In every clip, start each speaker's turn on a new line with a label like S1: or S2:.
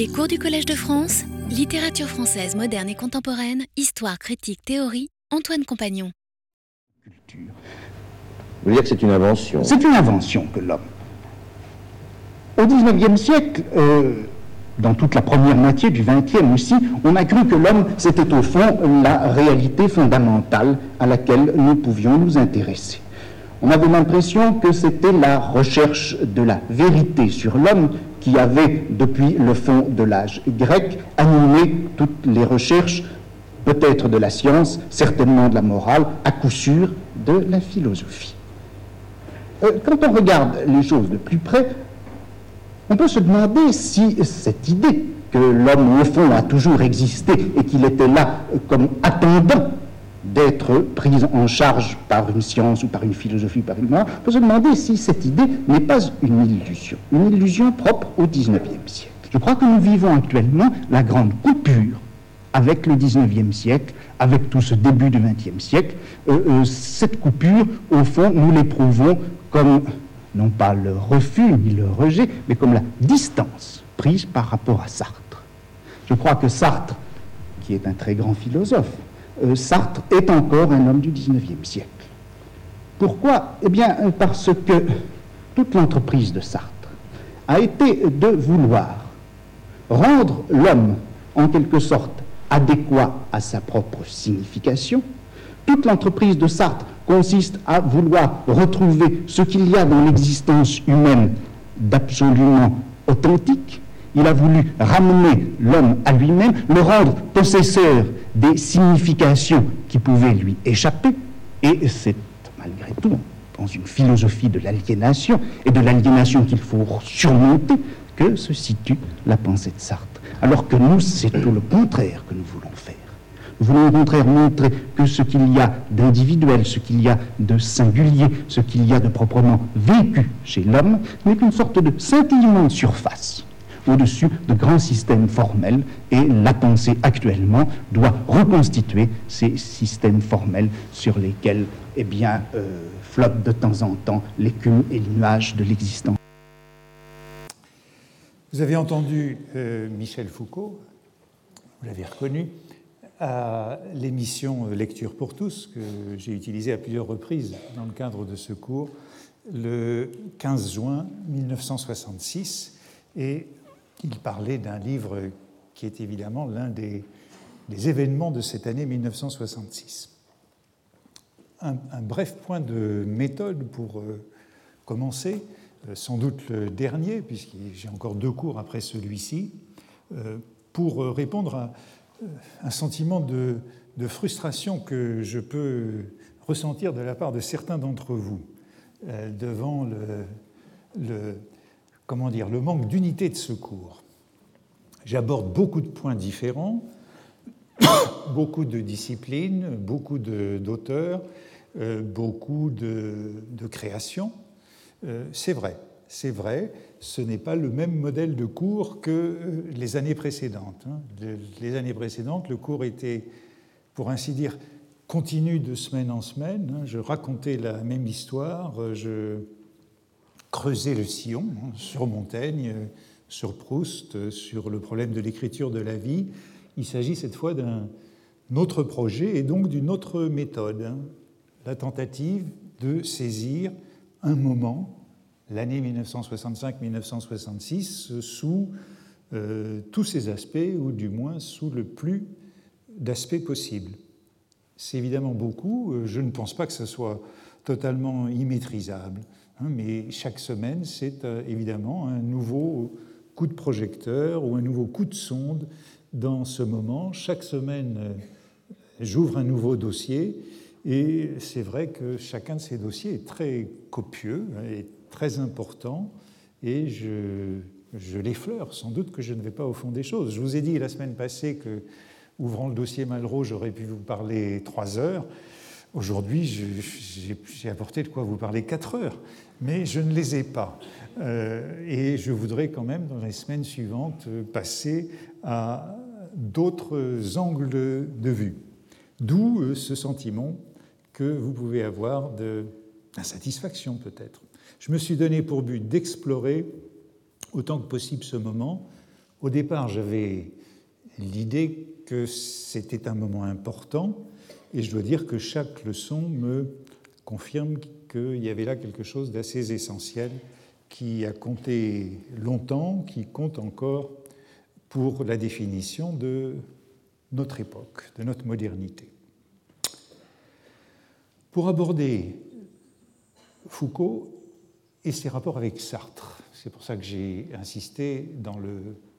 S1: Les cours du Collège de France, littérature française moderne et contemporaine, histoire, critique, théorie, Antoine Compagnon.
S2: Culture.
S3: Vous voulez dire que c'est une invention?
S2: C'est une invention que l'homme. Au XIXe siècle, euh, dans toute la première moitié du XXe aussi, on a cru que l'homme, c'était au fond la réalité fondamentale à laquelle nous pouvions nous intéresser. On avait l'impression que c'était la recherche de la vérité sur l'homme qui avait, depuis le fond de l'âge grec, animé toutes les recherches, peut-être de la science, certainement de la morale, à coup sûr de la philosophie. Euh, quand on regarde les choses de plus près, on peut se demander si cette idée que l'homme, au fond, a toujours existé et qu'il était là comme attendant d'être prise en charge par une science ou par une philosophie, par une on peut se demander si cette idée n'est pas une illusion, une illusion propre au XIXe siècle. Je crois que nous vivons actuellement la grande coupure avec le XIXe siècle, avec tout ce début du XXe siècle. Euh, euh, cette coupure, au fond, nous l'éprouvons comme, non pas le refus ni le rejet, mais comme la distance prise par rapport à Sartre. Je crois que Sartre, qui est un très grand philosophe, Sartre est encore un homme du XIXe siècle. Pourquoi? Eh bien, parce que toute l'entreprise de Sartre a été de vouloir rendre l'homme, en quelque sorte, adéquat à sa propre signification. Toute l'entreprise de Sartre consiste à vouloir retrouver ce qu'il y a dans l'existence humaine d'absolument authentique. Il a voulu ramener l'homme à lui-même, le rendre possesseur des significations qui pouvaient lui échapper. Et c'est malgré tout dans une philosophie de l'aliénation et de l'aliénation qu'il faut surmonter que se situe la pensée de Sartre. Alors que nous, c'est tout le contraire que nous voulons faire. Nous voulons au contraire montrer que ce qu'il y a d'individuel, ce qu'il y a de singulier, ce qu'il y a de proprement vécu chez l'homme, n'est qu'une sorte de scintillement de surface au-dessus de grands systèmes formels et la pensée actuellement doit reconstituer ces systèmes formels sur lesquels eh bien, euh, flottent de temps en temps l'écume et les nuages de l'existence.
S4: Vous avez entendu euh, Michel Foucault, vous l'avez reconnu, à l'émission Lecture pour tous, que j'ai utilisée à plusieurs reprises dans le cadre de ce cours, le 15 juin 1966. Et il parlait d'un livre qui est évidemment l'un des, événements de cette année 1966. Un, bref point de méthode pour euh, commencer, euh, sans doute le dernier, puisque j'ai encore deux cours après celui-ci, euh, pour répondre à un sentiment de, frustration que je peux ressentir de la part de certains d'entre vous devant le, comment dire, le manque d'unité de ce cours. J'aborde beaucoup de points différents, beaucoup de disciplines, beaucoup d'auteurs, euh, beaucoup de, de créations. Euh, c'est vrai, c'est vrai, ce n'est pas le même modèle de cours que euh, les années précédentes. Hein. Les années précédentes, le cours était, pour ainsi dire, continu de semaine en semaine. Hein. Je racontais la même histoire, euh, je creusais le sillon hein, sur Montaigne, sur Proust, sur le problème de l'écriture de la vie. Il s'agit cette fois d'un autre projet et donc d'une autre méthode, la tentative de saisir un moment, l'année 1965-1966, sous euh, tous ses aspects, ou du moins sous le plus d'aspects possibles. C'est évidemment beaucoup, euh, je ne pense pas que ce soit totalement immaîtrisable, hein, mais chaque semaine, c'est euh, évidemment un nouveau coup de projecteur ou un nouveau coup de sonde dans ce moment. Chaque semaine, euh, j'ouvre un nouveau dossier et c'est vrai que chacun de ces dossiers est très copieux et très important et je, je l'effleure. Sans doute que je ne vais pas au fond des choses. Je vous ai dit la semaine passée que, ouvrant le dossier Malraux, j'aurais pu vous parler trois heures. Aujourd'hui, j'ai apporté de quoi vous parler quatre heures, mais je ne les ai pas. Euh, et je voudrais quand même, dans les semaines suivantes, passer à d'autres angles de vue. D'où euh, ce sentiment que vous pouvez avoir d'insatisfaction peut-être. Je me suis donné pour but d'explorer autant que possible ce moment Au départ, j'avais l'idée que c'était un moment important, et je dois dire que chaque leçon me confirme qu'il y avait là quelque chose d'assez essentiel qui a compté longtemps, qui compte encore pour la définition de notre époque, de notre modernité. Pour aborder Foucault et ses rapports avec Sartre, c'est pour ça que j'ai insisté dans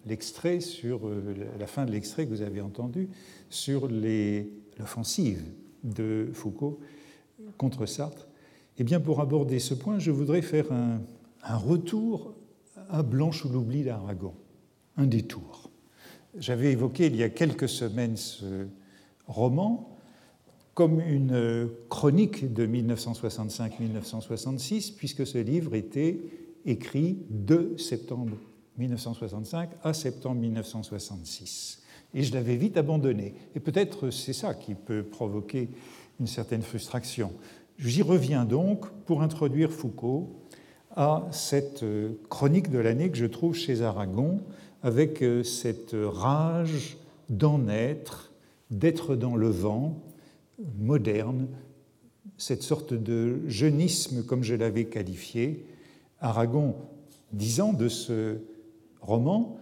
S4: l'extrait, sur euh, la fin de l'extrait que vous avez entendu, sur l'offensive de Foucault contre Sartre. Eh bien, pour aborder ce point, je voudrais faire un, un retour à Blanche ou l'oubli d'Aragon, un détour. J'avais évoqué il y a quelques semaines ce roman comme une chronique de 1965-1966, puisque ce livre était écrit de septembre 1965 à septembre 1966. Et je l'avais vite abandonné. Et peut-être c'est ça qui peut provoquer une certaine frustration. J'y reviens donc pour introduire Foucault à cette chronique de l'année que je trouve chez Aragon, avec euh, cette rage d'en être, d'être dans le vent, moderne, cette sorte de jeunisme comme je l'avais qualifié. Aragon disant de ce roman,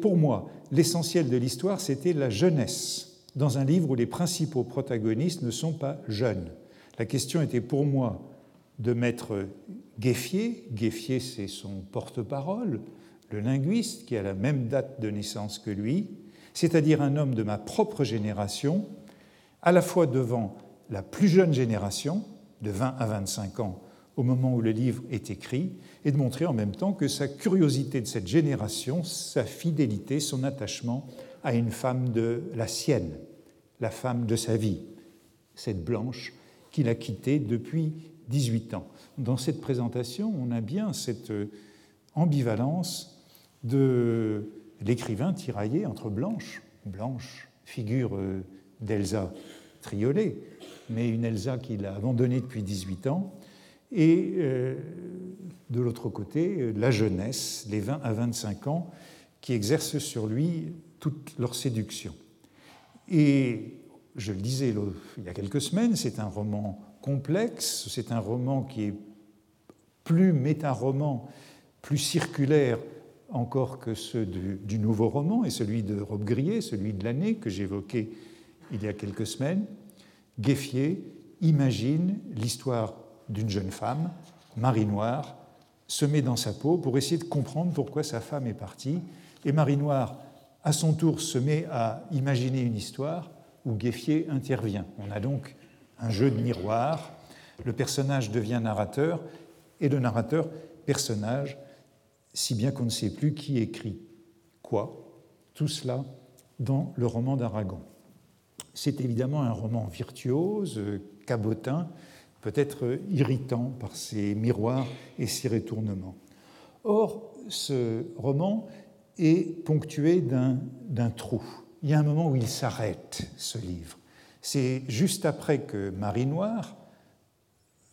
S4: pour, moi, l'essentiel de l'histoire, c'était la jeunesse, dans un livre où les principaux protagonistes ne sont pas jeunes. La question était pour moi de mettre Gueffier, Gueffier c'est son porte-parole, le linguiste qui a la même date de naissance que lui, c'est-à-dire un homme de ma propre génération, à la fois devant la plus jeune génération, de 20 à 25 ans, au moment où le livre est écrit, et de montrer en même temps que sa curiosité de cette génération, sa fidélité, son attachement à une femme de la sienne, la femme de sa vie, cette blanche qu'il a quittée depuis 18 ans. Dans cette présentation, on a bien cette ambivalence de l'écrivain tiraillé entre Blanche, Blanche, figure euh, d'Elsa Triolet, mais une Elsa qu'il a abandonnée depuis 18 ans, et euh, de l'autre côté, euh, la jeunesse, les 20 à 25 ans, qui exercent sur lui toute leur séduction. Et je le disais il y a quelques semaines, c'est un roman complexe, c'est un roman qui est plus méta-roman, plus circulaire encore que ceux du, nouveau roman et celui de Rob Grillet, celui de l'année que j'évoquais il y a quelques semaines, Gueffier imagine l'histoire d'une jeune femme, Marie Noire, se met dans sa peau pour essayer de comprendre pourquoi sa femme est partie. Et Marie Noire, à son tour, se met à imaginer une histoire où Gueffier intervient. On a donc un jeu de miroir. Le personnage devient narrateur et le narrateur personnage si bien qu'on ne sait plus qui écrit quoi. Tout cela dans le roman d'Aragon. C'est évidemment un roman virtuose, cabotin, peut-être irritant par ses miroirs et ses retournements. Or, ce roman est ponctué d'un trou. Il y a un moment où il s'arrête, ce livre. C'est juste après que Marie Noire,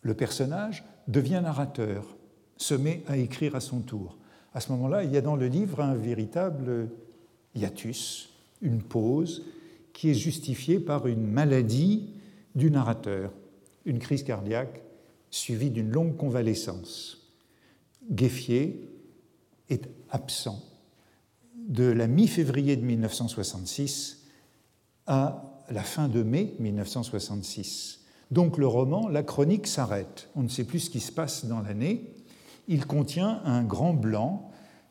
S4: le personnage, devient narrateur, se met à écrire à son tour à ce moment-là, il y a dans le livre un véritable hiatus, une pause, qui est justifiée par une maladie du narrateur, une crise cardiaque suivie d'une longue convalescence. Gueffier est absent de la mi-février de 1966 à la fin de mai 1966. Donc le roman, la chronique s'arrête. On ne sait plus ce qui se passe dans l'année il contient un grand blanc.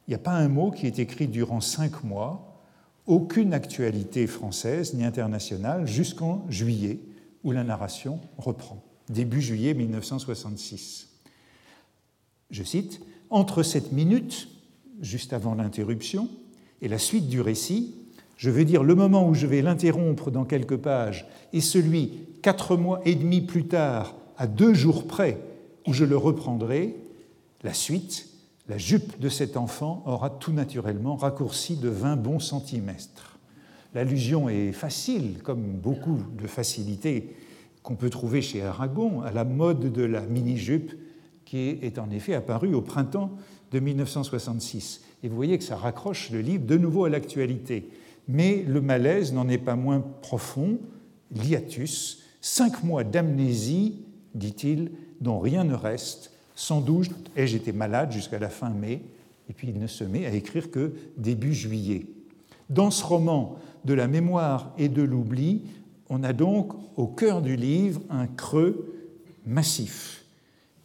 S4: Il n'y a pas un mot qui est écrit durant cinq mois, aucune actualité française ni internationale jusqu'en juillet, où la narration reprend, début juillet 1966. Je cite, Entre cette minute, juste avant l'interruption, et la suite du récit, je veux dire le moment où je vais l'interrompre dans quelques pages, et celui quatre mois et demi plus tard, à deux jours près, où je le reprendrai, la suite, la jupe de cet enfant aura tout naturellement raccourci de 20 bons centimètres. L'allusion est facile, comme beaucoup de facilités qu'on peut trouver chez Aragon, à la mode de la mini-jupe qui est en effet apparue au printemps de 1966. Et vous voyez que ça raccroche le livre de nouveau à l'actualité. Mais le malaise n'en est pas moins profond. Liatus, cinq mois d'amnésie, dit-il, dont rien ne reste. Sans doute ai-je été malade jusqu'à la fin mai, et puis il ne se met à écrire que début juillet. Dans ce roman de la mémoire et de l'oubli, on a donc au cœur du livre un creux massif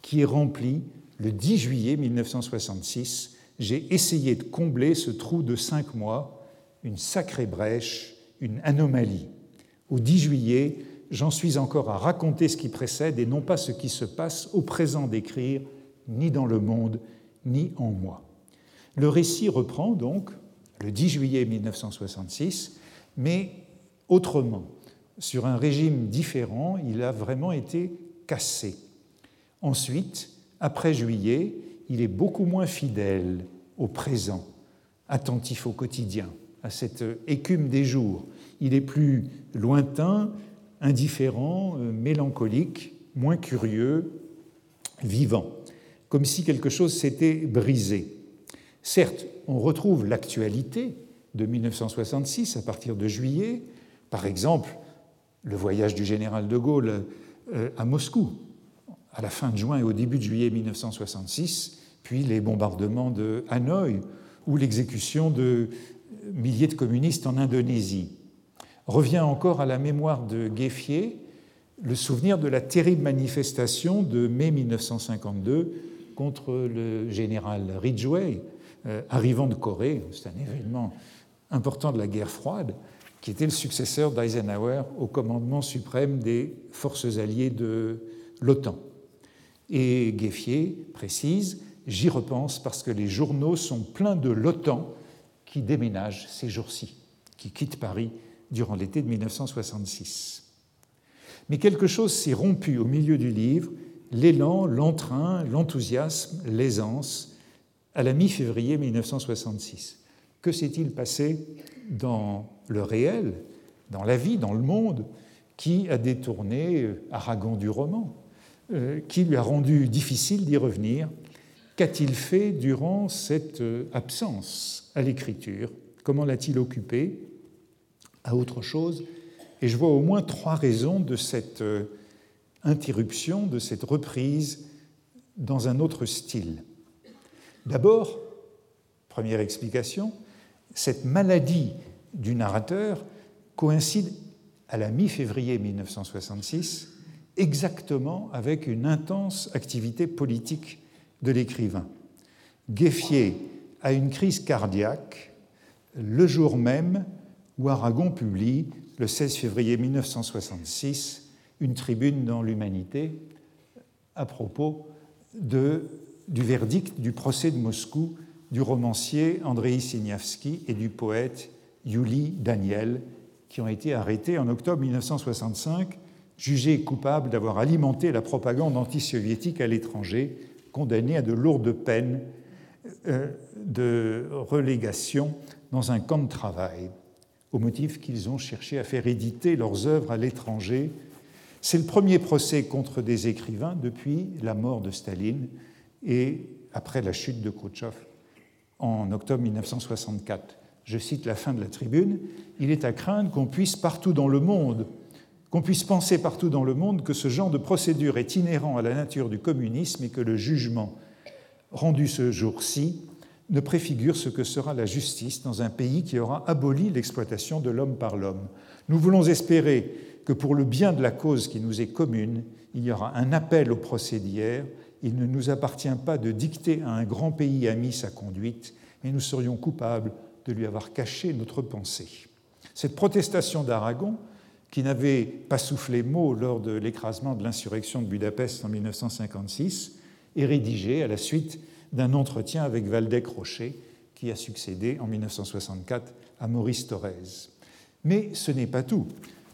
S4: qui est rempli le 10 juillet 1966. J'ai essayé de combler ce trou de cinq mois, une sacrée brèche, une anomalie. Au 10 juillet, j'en suis encore à raconter ce qui précède et non pas ce qui se passe au présent d'écrire, ni dans le monde, ni en moi. Le récit reprend donc le 10 juillet 1966, mais autrement. Sur un régime différent, il a vraiment été cassé. Ensuite, après juillet, il est beaucoup moins fidèle au présent, attentif au quotidien, à cette écume des jours. Il est plus lointain, indifférent, euh, mélancolique, moins curieux, vivant, comme si quelque chose s'était brisé. Certes, on retrouve l'actualité de 1966 à partir de juillet, par exemple le voyage du général de Gaulle euh, à Moscou à la fin de juin et au début de juillet 1966, puis les bombardements de Hanoï ou l'exécution de milliers de communistes en Indonésie. Revient encore à la mémoire de Gueffier le souvenir de la terrible manifestation de mai 1952 contre le général Ridgway, euh, arrivant de Corée, c'est un événement important de la guerre froide, qui était le successeur d'Eisenhower au commandement suprême des forces alliées de l'OTAN. Et Gueffier précise J'y repense parce que les journaux sont pleins de l'OTAN qui déménage ces jours-ci, qui quitte Paris durant l'été de 1966. Mais quelque chose s'est rompu au milieu du livre l'élan, l'entrain, l'enthousiasme, l'aisance à la mi-février 1966. Que s'est-il passé dans le réel, dans la vie, dans le monde, qui a détourné Aragon du roman, euh, qui lui a rendu difficile d'y revenir Qu'a-t-il fait durant cette euh, absence à l'écriture? Comment l'a-t-il occupé? À autre chose. Et je vois au moins trois raisons de cette euh, interruption, de cette reprise dans un autre style. D'abord, première explication, cette maladie du narrateur coïncide à la mi-février 1966 exactement avec une intense activité politique de l'écrivain. Gueffier a une crise cardiaque le jour même où Aragon publie, le 16 février 1966, une tribune dans l'Humanité à propos du verdict du procès de Moscou du romancier Andrei Signavski et du poète Yuli Daniel, qui ont été arrêtés en octobre 1965, jugés coupables d'avoir alimenté la propagande antisoviétique à l'étranger, condamnés à de lourdes peines euh, de relégation dans un camp de travail, au motif qu'ils ont cherché à faire éditer leurs œuvres à l'étranger. C'est le premier procès contre des écrivains depuis la mort de Staline et après la chute de Khrouchtchev en octobre 1964. Je cite la fin de la tribune, Il est à craindre qu'on puisse partout dans le monde, qu'on puisse penser partout dans le monde que ce genre de procédure est inhérent à la nature du communisme et que le jugement rendu ce jour-ci ne préfigure ce que sera la justice dans un pays qui aura aboli l'exploitation de l'homme par l'homme. Nous voulons espérer que pour le bien de la cause qui nous est commune, il y aura un appel au procès d'hier il ne nous appartient pas de dicter à un grand pays ami sa conduite, et nous serions coupables de lui avoir caché notre pensée. Cette protestation d'Aragon, qui n'avait pas soufflé mot lors de l'écrasement de l'insurrection de Budapest en 1956, est rédigée à la suite d'un entretien avec Valdec Rocher, qui a succédé en 1964 à Maurice Thorez. Mais ce n'est pas tout.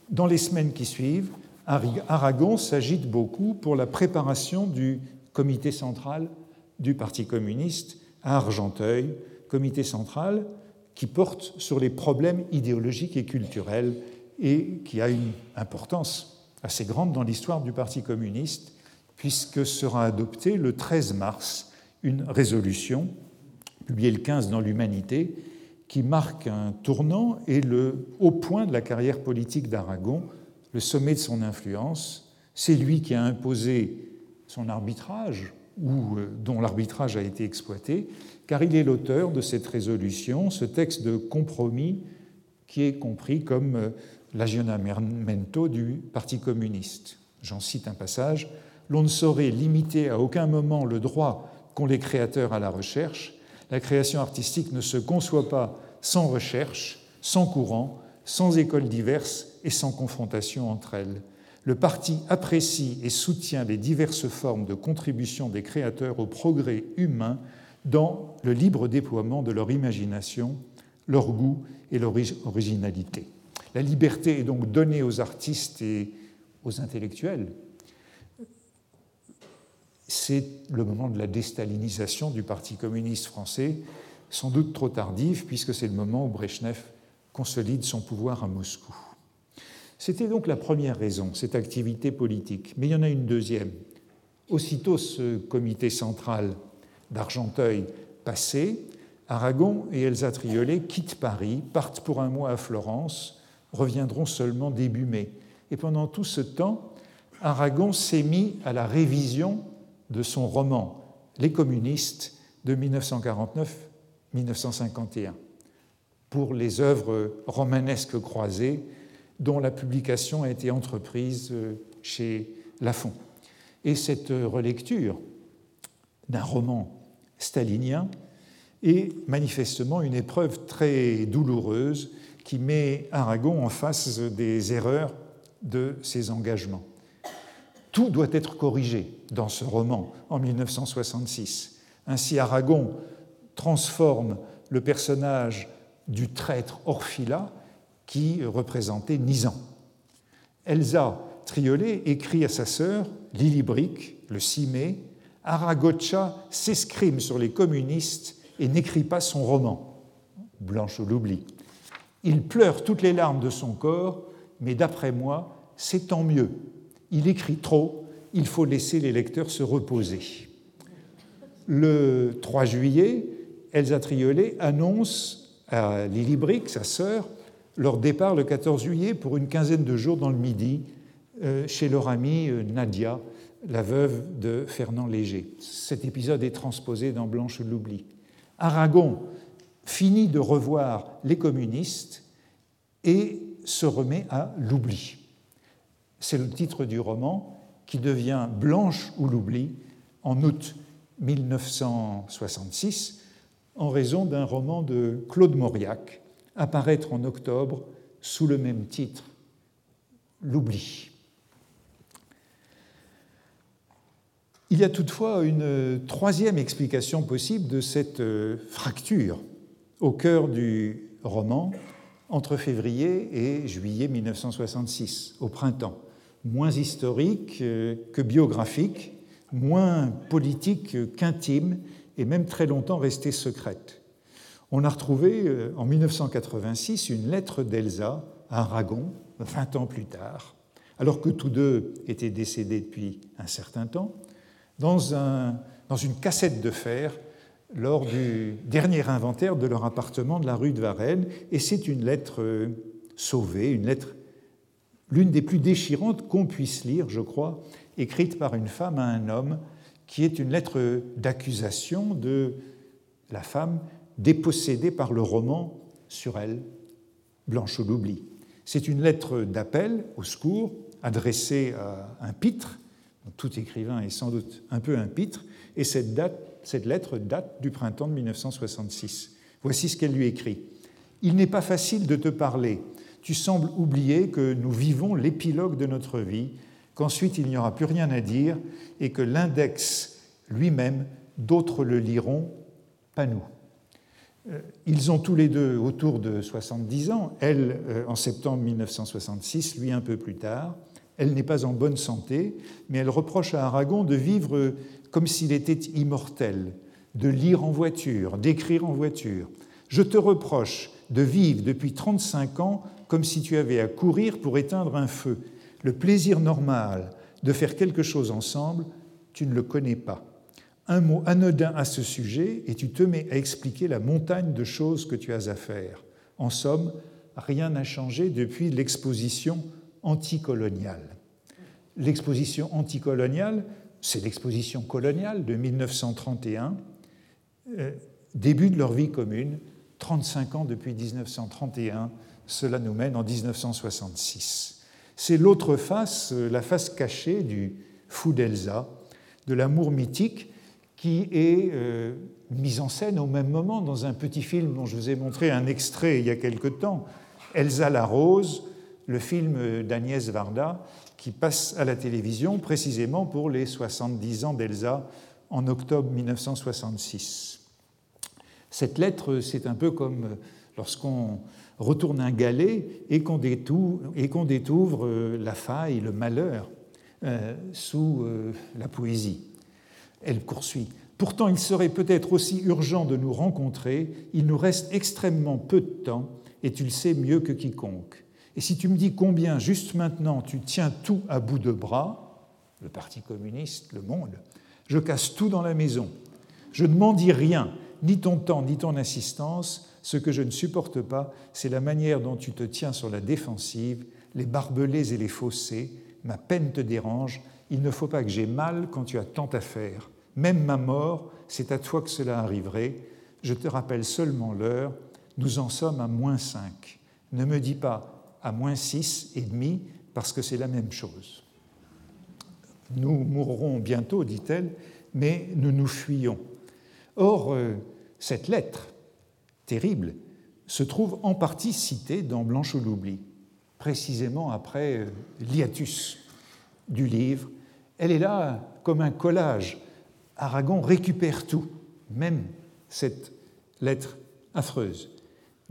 S4: Dans les semaines qui suivent, Aragon s'agite beaucoup pour la préparation du comité central du Parti communiste à Argenteuil, comité central qui porte sur les problèmes idéologiques et culturels et qui a une importance assez grande dans l'histoire du Parti communiste, puisque sera adopté le 13 mars une résolution publiée le 15 dans l'Humanité qui marque un tournant et le haut point de la carrière politique d'Aragon, le sommet de son influence. C'est lui qui a imposé son arbitrage, ou euh, dont l'arbitrage a été exploité, car il est l'auteur de cette résolution, ce texte de compromis qui est compris comme euh, l'aggiornamento du Parti communiste. J'en cite un passage. L'on ne saurait limiter à aucun moment le droit qu'ont les créateurs à la recherche. La création artistique ne se conçoit pas sans recherche, sans courant, sans écoles diverses et sans confrontation entre elles. Le parti apprécie et soutient les diverses formes de contribution des créateurs au progrès humain dans le libre déploiement de leur imagination, leur goût et leur originalité. La liberté est donc donnée aux artistes et aux intellectuels. C'est le moment de la déstalinisation du Parti communiste français, sans doute trop tardif, puisque c'est le moment où Brezhnev consolide son pouvoir à Moscou. C'était donc la première raison, cette activité politique. Mais il y en a une deuxième. Aussitôt ce comité central d'Argenteuil passé, Aragon et Elsa Triolet quittent Paris, partent pour un mois à Florence, reviendront seulement début mai. Et pendant tout ce temps, Aragon s'est mis à la révision de son roman Les communistes de 1949-1951 pour les œuvres romanesques croisées dont la publication a été entreprise euh, chez Lafon. Et cette relecture d'un roman stalinien est manifestement une épreuve très douloureuse qui met Aragon en face des erreurs de ses engagements. Tout doit être corrigé dans ce roman en 1966. Ainsi, Aragon transforme le personnage du traître Orphila qui représentait Nizan. Elsa Triolet écrit à sa sœur, Lily Brick, le 6 mai, Aragocha s'escrime sur les communistes et n'écrit pas son roman. Blanche l'oubli. Il pleure toutes les larmes de son corps, mais d'après moi, c'est tant mieux. Il écrit trop, il faut laisser les lecteurs se reposer. Le 3 juillet, Elsa Triolet annonce à Lily Brick, sa sœur, leur départ le 14 juillet pour une quinzaine de jours dans le Midi euh, chez leur amie euh, Nadia, la veuve de Fernand Léger. Cet épisode est transposé dans Blanche l'oubli. Aragon finit de revoir les communistes et se remet à l'oubli. C'est le titre du roman qui devient Blanche ou l'oubli en août 1966 en raison d'un roman de Claude Mauriac, apparaître en octobre sous le même titre, L'oubli. Il y a toutefois une troisième explication possible de cette fracture au cœur du roman entre février et juillet 1966, au printemps, moins historique que biographique, moins politique qu'intime et même très longtemps restée secrète. On a retrouvé euh, en 1986 une lettre d'Elsa à Aragon, 20 ans plus tard, alors que tous deux étaient décédés depuis un certain temps, dans, dans une cassette de fer lors du dernier inventaire de leur appartement de la rue de Varennes. Et c'est une lettre euh, sauvée, une lettre, l'une des plus déchirantes qu'on puisse lire, je crois, écrite par une femme à un homme, qui est une lettre d'accusation de la femme dépossédée par le roman sur elle, Blanche l'oubli. C'est une lettre d'appel au secours adressée à un pitre tout écrivain est sans doute un peu un pitre, et cette, date, cette lettre date du printemps de 1966. Voici ce qu'elle lui écrit. Il n'est pas facile de te parler. Tu sembles oublier que nous vivons l'épilogue de notre vie, qu'ensuite il n'y aura plus rien à dire, et que l'index lui-même, d'autres le liront, pas nous. Euh, ils ont tous les deux autour de 70 ans, elle euh, en septembre 1966, lui un peu plus tard. Elle n'est pas en bonne santé, mais elle reproche à Aragon de vivre comme s'il était immortel, de lire en voiture, d'écrire en voiture. Je te reproche de vivre depuis 35 ans comme si tu avais à courir pour éteindre un feu. Le plaisir normal de faire quelque chose ensemble, tu ne le connais pas. Un mot anodin à ce sujet et tu te mets à expliquer la montagne de choses que tu as à faire. En somme, rien n'a changé depuis l'exposition anticoloniale. L'exposition anticoloniale, c'est l'exposition coloniale de 1931, euh, début de leur vie commune, 35 ans depuis 1931, cela nous mène en 1966. C'est l'autre face, euh, la face cachée du fou d'Elsa, de l'amour mythique qui est euh, mise en scène au même moment dans un petit film dont je vous ai montré un extrait il y a quelque temps, Elsa la Rose, le film d'Agnès Varda, qui passe à la télévision précisément pour les 70 ans d'Elsa en octobre 1966. Cette lettre, c'est un peu comme lorsqu'on retourne un galet et qu'on découvre, euh, la faille, le malheur euh, sous la poésie. Elle poursuit. Pourtant, il serait peut-être aussi urgent de nous rencontrer, il nous reste extrêmement peu de temps, et tu le sais mieux que quiconque. Et si tu me dis combien, juste maintenant, tu tiens tout à bout de bras, le Parti communiste, le monde, je casse tout dans la maison. Je ne m'en dis rien, ni ton temps, ni ton insistance. Ce que je ne supporte pas, c'est la manière dont tu te tiens sur la défensive, les barbelés et les fossés. Ma peine te dérange, il ne faut pas que j'aie mal quand tu as tant à faire. Même ma mort, c'est à toi que cela arriverait. Je te rappelle seulement l'heure. Nous en sommes à moins 5. Ne me dis pas à moins 6 et demi, parce que c'est la même chose. Nous mourrons bientôt, dit-elle, mais nous nous fuyons. Or, euh, cette lettre, terrible, se trouve en partie citée dans Blanche ou l'oubli, précisément après euh, l'hiatus du livre elle est là comme un collage. Aragon récupère tout, même cette lettre affreuse.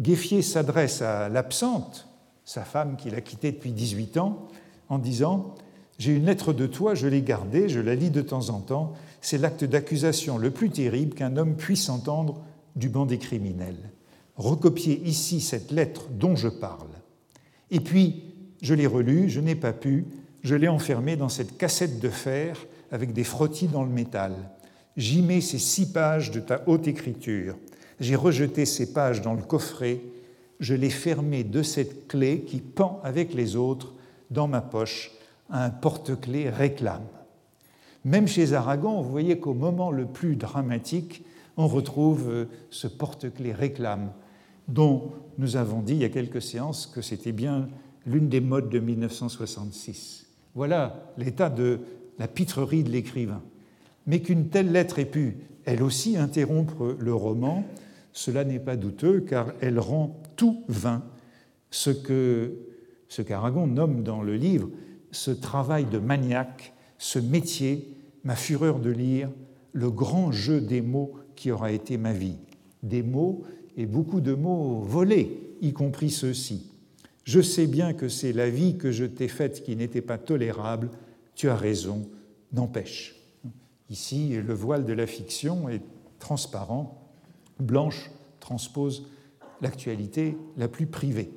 S4: Gueffier s'adresse à l'absente, sa femme qu'il a quittée depuis 18 ans, en disant J'ai une lettre de toi, je l'ai gardée, je la lis de temps en temps. C'est l'acte d'accusation le plus terrible qu'un homme puisse entendre du banc des criminels. Recopier ici cette lettre dont je parle. Et puis, je l'ai relue, je n'ai pas pu, je l'ai enfermé dans cette cassette de fer avec des frottis dans le métal. J'y mets ces six pages de ta haute écriture. J'ai rejeté ces pages dans le coffret. Je l'ai fermé de cette clé qui pend avec les autres dans ma poche. Un porte-clés réclame. Même chez Aragon, vous voyez qu'au moment le plus dramatique, on retrouve euh, ce porte-clés réclame, dont nous avons dit il y a quelques séances que c'était bien l'une des modes de 1966. Voilà l'état de la pitrerie de l'écrivain. Mais qu'une telle lettre ait pu, elle aussi, interrompre le roman, cela n'est pas douteux, car elle rend tout vain ce que ce qu'Aragon nomme dans le livre ce travail de maniaque, ce métier, ma fureur de lire, le grand jeu des mots qui aura été ma vie. Des mots et beaucoup de mots volés, y compris ceux-ci. Je sais bien que c'est la vie que je t'ai faite qui n'était pas tolérable. Tu as raison, n'empêche. Ici, le voile de la fiction est transparent. Blanche transpose l'actualité la plus privée.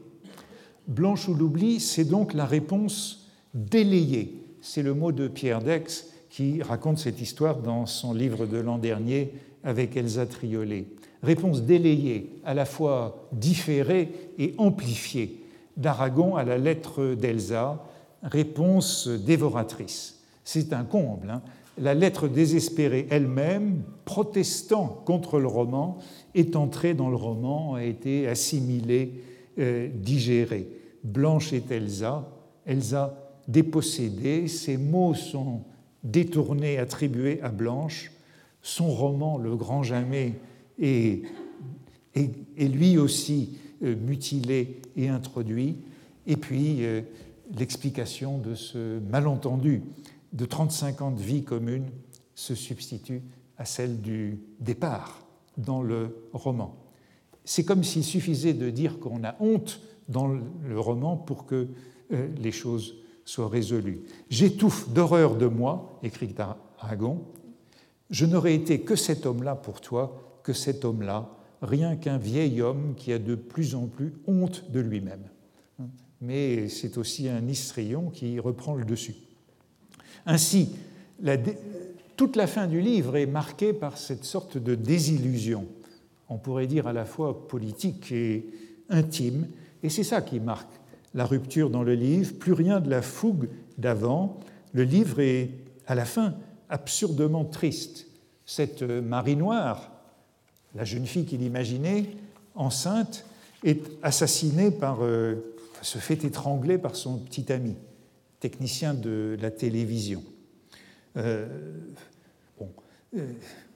S4: Blanche ou l'oubli, c'est donc la réponse délayée. C'est le mot de Pierre Dex qui raconte cette histoire dans son livre de l'an dernier avec Elsa Triolet. Réponse délayée, à la fois différée et amplifiée d'Aragon à la lettre d'Elsa, réponse dévoratrice. C'est un comble. Hein. la lettre désespérée elle-même, protestant contre le roman, est entrée dans le roman, a été assimilée, euh, digérée. Blanche est Elsa, Elsa dépossédée, ses mots sont détournés, attribués à Blanche. Son roman, Le Grand Jamais, est, lui aussi euh, mutilé et introduit, et puis euh, l'explication de ce malentendu de 35 ans de vie commune se substitue à celle du départ dans le roman. C'est comme s'il suffisait de dire qu'on a honte dans le roman pour que euh, les choses soient résolues. J'étouffe d'horreur de moi, écrit Aragon, je n'aurais été que cet homme-là pour toi, que cet homme-là rien qu'un vieil homme qui a de plus en plus honte de lui-même. Mais c'est aussi un histrion qui reprend le dessus. Ainsi, toute la fin du livre est marquée par cette sorte de désillusion, on pourrait dire à la fois politique et intime, et c'est ça qui marque la rupture dans le livre, plus rien de la fougue d'avant. Le livre est, à la fin, absurdement triste. Cette Marie Noire, la jeune fille qu'il imaginait, enceinte, est assassinée par, euh, se fait étrangler par son petit ami, technicien de la télévision. Euh, bon, euh,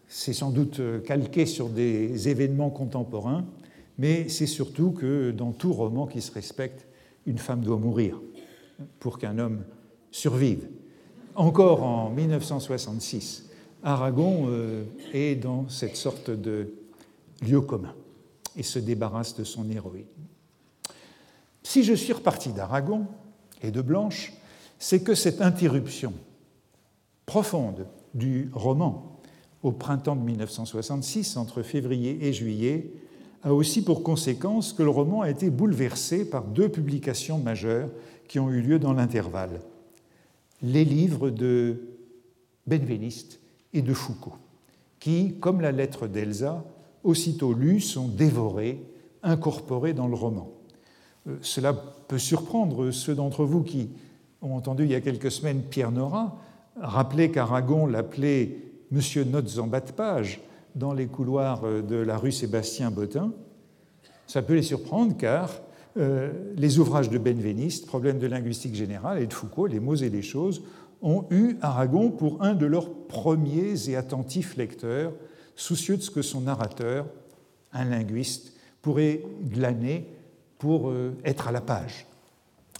S4: c'est sans doute calqué sur des événements contemporains, mais c'est surtout que dans tout roman qui se respecte, une femme doit mourir pour qu'un homme survive. Encore en 1966, Aragon euh, est dans cette sorte de lieu commun et se débarrasse de son héroïne. Si je suis reparti d'Aragon et de Blanche, c'est que cette interruption profonde du roman au printemps de 1966, entre février et juillet, a aussi pour conséquence que le roman a été bouleversé par deux publications majeures qui ont eu lieu dans l'intervalle. Les livres de Benveniste et de Foucault, qui, comme la lettre d'Elsa, aussitôt lus, sont dévorés, incorporés dans le roman. Euh, cela peut surprendre ceux d'entre vous qui ont entendu il y a quelques semaines Pierre Nora rappeler qu'Aragon l'appelait Monsieur Notes en bas de page, dans les couloirs euh, de la rue Sébastien Bottin, ça peut les surprendre car euh, les ouvrages de Benveniste, Problèmes de linguistique générale, et de Foucault, Les mots et les choses, ont eu Aragon pour un de leurs premiers et attentifs lecteurs, soucieux de ce que son narrateur, un linguiste, pourrait glaner pour euh, être à la page.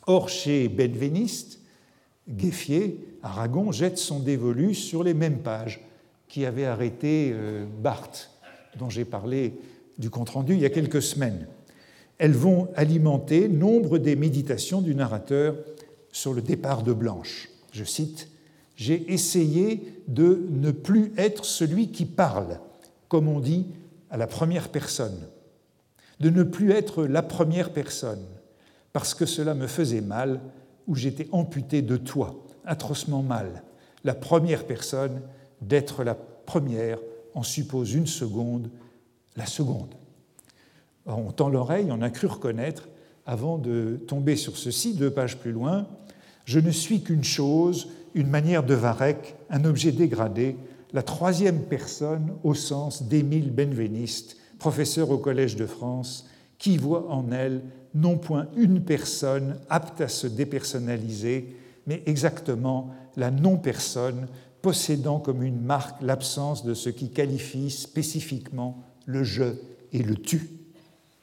S4: Or, chez Benveniste, Gueffier, Aragon jette son dévolu sur les mêmes pages, qui avait arrêté euh, Barthes, dont j'ai parlé du compte-rendu il y a quelques semaines. Elles vont alimenter nombre des méditations du narrateur sur le départ de Blanche. Je cite J'ai essayé de ne plus être celui qui parle, comme on dit à la première personne, de ne plus être la première personne, parce que cela me faisait mal ou j'étais amputé de toi, atrocement mal. La première personne, d'être la première en suppose une seconde, la seconde. On tend l'oreille, on a cru reconnaître, avant de tomber sur ceci, deux pages plus loin, Je ne suis qu'une chose, une manière de Varec, un objet dégradé, la troisième personne au sens d'Émile Benveniste, professeur au Collège de France, qui voit en elle non point une personne apte à se dépersonnaliser, mais exactement la non-personne possédant comme une marque l'absence de ce qui qualifie spécifiquement le je et le tu.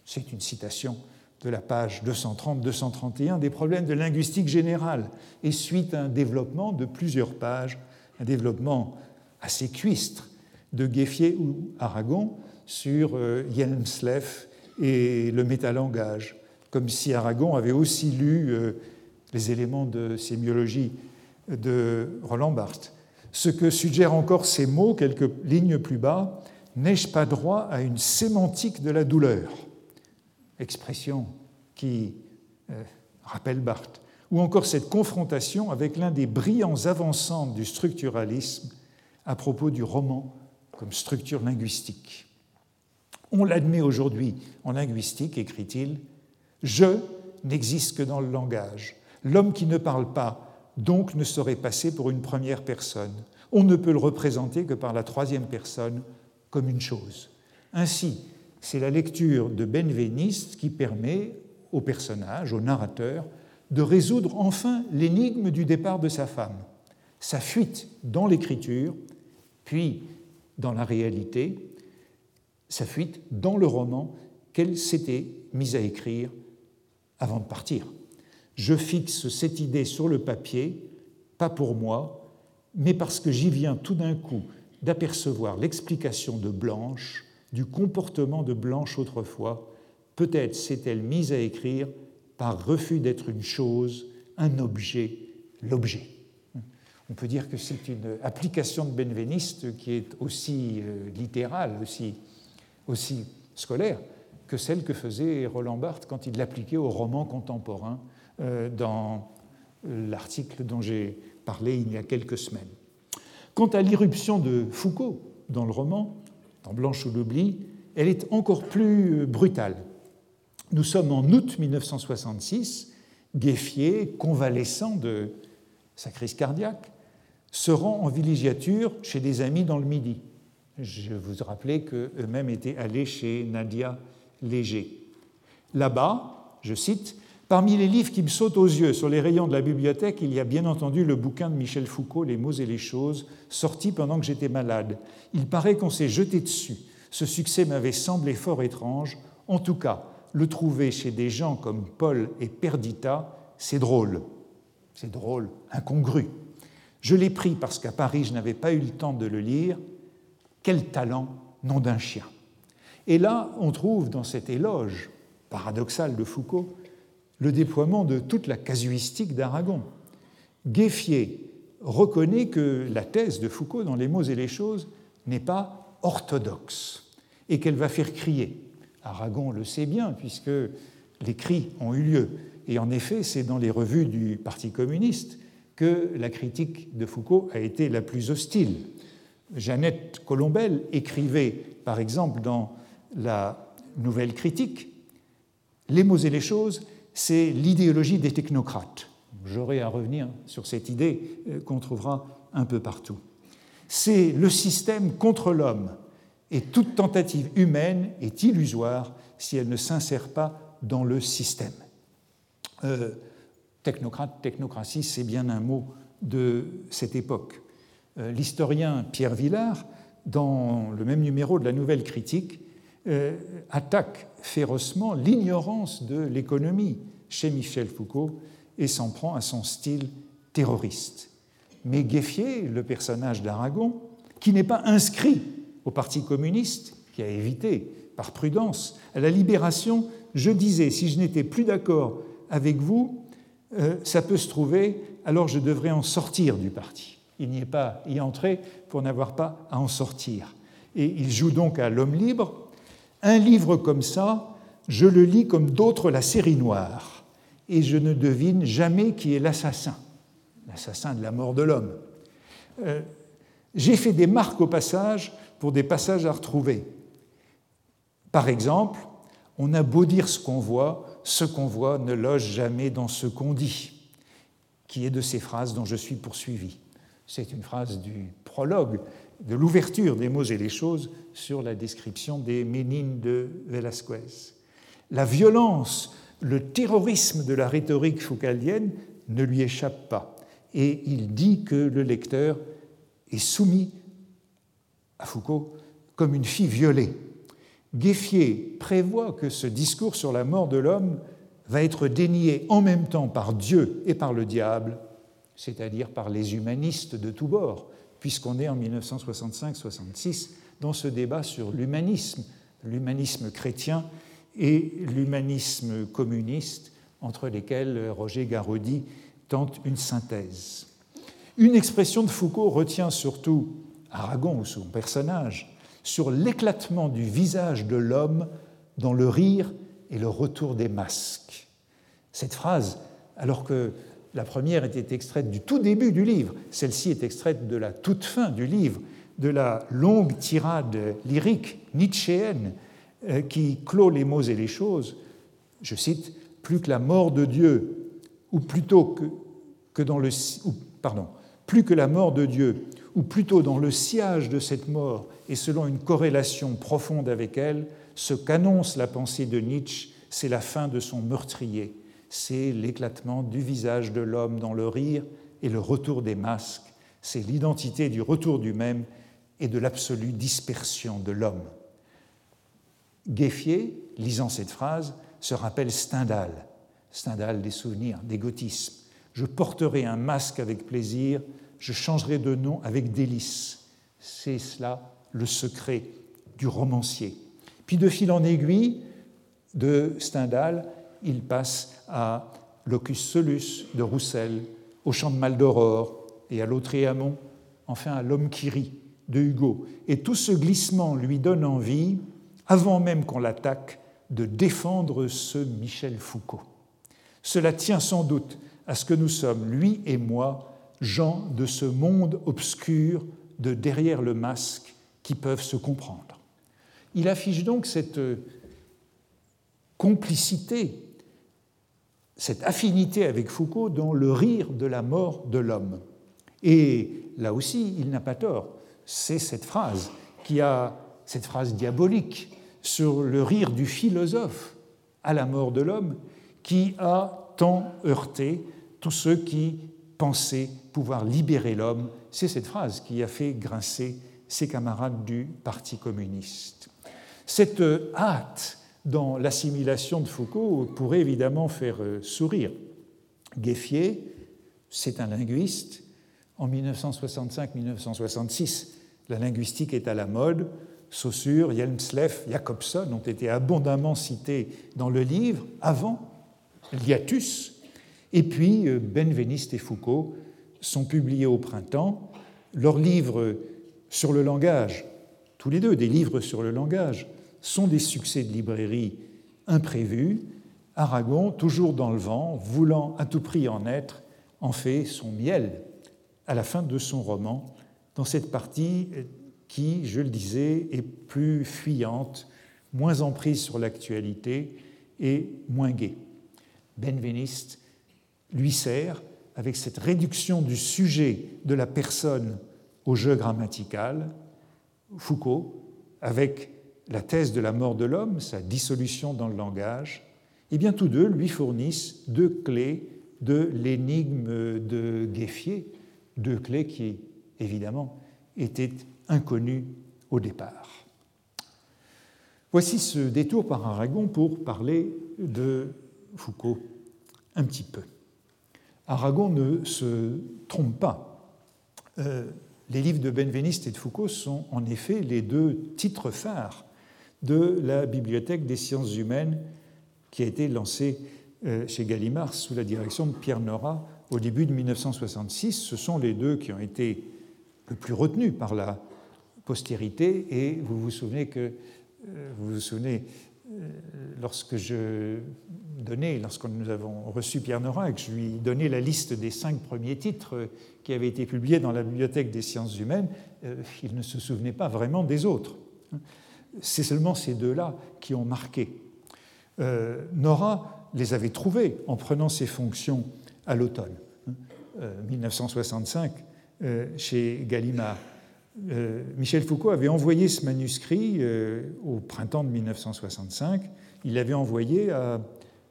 S4: C'est une citation de la page 230-231 des problèmes de linguistique générale et suite à un développement de plusieurs pages, un développement assez cuistre de Gueffier ou Aragon sur euh, Jensleff et le métalangage, comme si Aragon avait aussi lu euh, les éléments de sémiologie de Roland Barthes. Ce que suggèrent encore ces mots quelques lignes plus bas, n'ai-je pas droit à une sémantique de la douleur? Expression qui euh, rappelle Barthes. Ou encore cette confrontation avec l'un des brillants avançants du structuralisme à propos du roman comme structure linguistique. On l'admet aujourd'hui en linguistique, écrit-il, je n'existe que dans le langage. L'homme qui ne parle pas donc ne saurait passer pour une première personne. On ne peut le représenter que par la troisième personne comme une chose. Ainsi, c'est la lecture de Benveniste qui permet au personnage, au narrateur, de résoudre enfin l'énigme du départ de sa femme, sa fuite dans l'écriture, puis dans la réalité, sa fuite dans le roman qu'elle s'était mise à écrire avant de partir je fixe cette idée sur le papier, pas pour moi, mais parce que j'y viens tout d'un coup d'apercevoir l'explication de Blanche, du comportement de Blanche autrefois. Peut-être s'est-elle mise à écrire par refus d'être une chose, un objet, l'objet. On peut dire que c'est une application de Benveniste qui est aussi euh, littérale, aussi, aussi scolaire que celle que faisait Roland Barthes quand il l'appliquait au roman contemporain euh, dans l'article dont j'ai parlé il y a quelques semaines. Quant à l'irruption de Foucault dans le roman, dans Blanche ou l'oubli, elle est encore plus euh, brutale. Nous sommes en août 1966, Gueffier, convalescent de sa crise cardiaque, se rend en villégiature chez des amis dans le Midi. Je vous rappelais qu'eux-mêmes étaient allés chez Nadia Léger. Là-bas, je cite, Parmi les livres qui me sautent aux yeux sur les rayons de la bibliothèque, il y a bien entendu le bouquin de Michel Foucault, Les mots et les choses, sorti pendant que j'étais malade. Il paraît qu'on s'est jeté dessus. Ce succès m'avait semblé fort étrange. En tout cas, le trouver chez des gens comme Paul et Perdita, c'est drôle. C'est drôle, incongru. Je l'ai pris parce qu'à Paris, je n'avais pas eu le temps de le lire. Quel talent, nom d'un chien. Et là, on trouve dans cet éloge paradoxal de Foucault le déploiement de toute la casuistique d'Aragon. Gueffier reconnaît que la thèse de Foucault dans Les mots et les choses n'est pas orthodoxe et qu'elle va faire crier. Aragon le sait bien puisque les cris ont eu lieu. Et en effet, c'est dans les revues du Parti communiste que la critique de Foucault a été la plus hostile. Jeannette Colombel écrivait, par exemple, dans la Nouvelle Critique, Les mots et les choses c'est l'idéologie des technocrates. J'aurai à revenir sur cette idée euh, qu'on trouvera un peu partout. C'est le système contre l'homme, et toute tentative humaine est illusoire si elle ne s'insère pas dans le système. Euh, technocrate, technocratie, c'est bien un mot de cette époque. Euh, l'historien Pierre Villard, dans le même numéro de la Nouvelle Critique, euh, attaque férocement l'ignorance de l'économie chez Michel Foucault et s'en prend à son style terroriste. Mais Gueffier, le personnage d'Aragon, qui n'est pas inscrit au Parti communiste, qui a évité par prudence la libération, je disais, si je n'étais plus d'accord avec vous, euh, ça peut se trouver, alors je devrais en sortir du parti. Il n'y est pas y entrer pour n'avoir pas à en sortir. Et il joue donc à l'homme libre, un livre comme ça, je le lis comme d'autres la série noire, et je ne devine jamais qui est l'assassin, l'assassin de la mort de l'homme. Euh, j'ai fait des marques au passage pour des passages à retrouver. Par exemple, on a beau dire ce qu'on voit, ce qu'on voit ne loge jamais dans ce qu'on dit, qui est de ces phrases dont je suis poursuivi. C'est une phrase du prologue de l'ouverture des mots et des choses sur la description des Ménines de Velasquez. La violence, le terrorisme de la rhétorique foucaldienne ne lui échappe pas, et il dit que le lecteur est soumis à Foucault comme une fille violée. Gueffier prévoit que ce discours sur la mort de l'homme va être dénié en même temps par Dieu et par le diable, c'est-à-dire par les humanistes de tous bords, puisqu'on est en 1965-66 dans ce débat sur l'humanisme, l'humanisme chrétien et l'humanisme communiste, entre lesquels Roger Garaudy tente une synthèse. Une expression de Foucault retient surtout Aragon ou son personnage sur l'éclatement du visage de l'homme dans le rire et le retour des masques. Cette phrase, alors que la première était extraite du tout début du livre, celle-ci est extraite de la toute fin du livre, de la longue tirade lyrique nietzschéenne euh, qui clôt les mots et les choses. Je cite Plus que la mort de Dieu, ou plutôt que, dans le. pardon, plus que la mort de Dieu, ou plutôt dans le sillage de cette mort, et selon une corrélation profonde avec elle, ce qu'annonce la pensée de Nietzsche, c'est la fin de son meurtrier c'est l'éclatement du visage de l'homme dans le rire et le retour des masques, c'est l'identité du retour du même et de l'absolue dispersion de l'homme. Gueffier, lisant cette phrase, se rappelle Stendhal, Stendhal des souvenirs, d'égotisme. Je porterai un masque avec plaisir, je changerai de nom avec délice. C'est cela le secret du romancier. Puis de fil en aiguille, de Stendhal, il passe à Locus Solus de Roussel, au Chant de Maldoror et à Lautréamont, enfin à L'homme qui rit de Hugo. Et tout ce glissement lui donne envie, avant même qu'on l'attaque, de défendre ce Michel Foucault. Cela tient sans doute à ce que nous sommes, lui et moi, gens de ce monde obscur de derrière le masque qui peuvent se comprendre. Il affiche donc cette complicité, cette affinité avec Foucault dans le rire de la mort de l'homme. Et là aussi, il n'a pas tort. C'est cette phrase qui a cette phrase diabolique sur le rire du philosophe à la mort de l'homme qui a tant heurté tous ceux qui pensaient pouvoir libérer l'homme. C'est cette phrase qui a fait grincer ses camarades du Parti communiste. Cette hâte dans l'assimilation de Foucault pourrait évidemment faire euh, sourire. Gueffier, c'est un linguiste. En 1965-1966, la linguistique est à la mode. Saussure, Hjelmsleff, Jacobson ont été abondamment cités dans le livre avant Liatus. Et puis euh, Benveniste et Foucault sont publiés au printemps. Leurs livres sur le langage, tous les deux des livres sur le langage, sont des succès de librairie imprévus. Aragon, toujours dans le vent, voulant à tout prix en être, en fait son miel à la fin de son roman, dans cette partie qui, je le disais, est plus fuyante, moins emprise sur l'actualité et moins gaie. Benveniste lui sert, avec cette réduction du sujet de la personne au jeu grammatical, Foucault, avec la thèse de la mort de l'homme, sa dissolution dans le langage, et eh bien tous deux lui fournissent deux clés de l'énigme de Gueffier, deux clés qui, évidemment, étaient inconnues au départ. Voici ce détour par Aragon pour parler de Foucault un petit peu. Aragon ne se trompe pas. Euh, les livres de Benveniste et de Foucault sont en effet les deux titres phares de la Bibliothèque des sciences humaines qui a été lancée euh, chez Gallimard sous la direction de Pierre Nora au début de 1966. Ce sont les deux qui ont été le plus retenus par la postérité et vous vous souvenez que euh, vous vous souvenez euh, lorsque je donnais, lorsque nous avons reçu Pierre Nora et que je lui donnais la liste des cinq premiers titres qui avaient été publiés dans la Bibliothèque des sciences humaines, il ne se souvenait pas vraiment des autres c'est seulement ces deux-là qui ont marqué. Euh, Nora les avait trouvés en prenant ses fonctions à l'automne 1965 euh, euh, chez Gallimard. Michel Foucault avait envoyé ce manuscrit au printemps de 1965. Il l'avait envoyé à,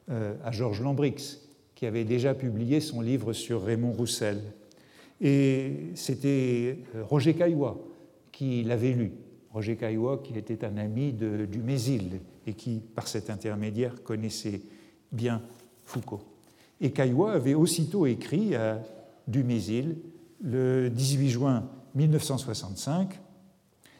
S4: à Georges Lambrix, qui avait déjà publié son livre sur Raymond Roussel. Et c'était Roger Caillois qui l'avait lu. Roger Caillois, qui était un ami de, du Mésil et qui, par cet intermédiaire, connaissait bien Foucault. Et Caillois avait aussitôt écrit à Dumézil le 18 juin 1965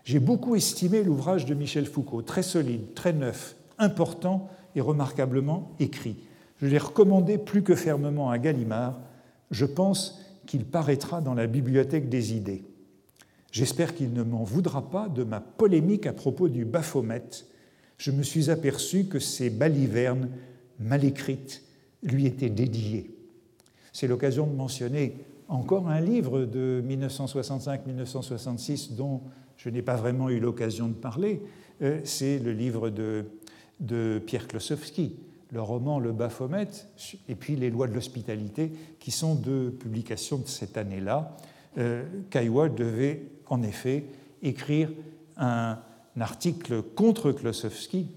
S4: J'ai beaucoup estimé l'ouvrage de Michel Foucault, très solide, très neuf, important et remarquablement écrit. Je l'ai recommandé plus que fermement à Gallimard. Je pense qu'il paraîtra dans la bibliothèque des idées. J'espère qu'il ne m'en voudra pas de ma polémique à propos du Baphomet. Je me suis aperçu que ces balivernes mal écrites lui étaient dédiées. C'est l'occasion de mentionner encore un livre de 1965-1966 dont je n'ai pas vraiment eu l'occasion de parler. Euh, c'est le livre de, Pierre Klossowski, le roman Le Baphomet et puis Les lois de l'hospitalité, qui sont deux publications de cette année-là. Euh, devait en effet écrire un article contre Klossowski,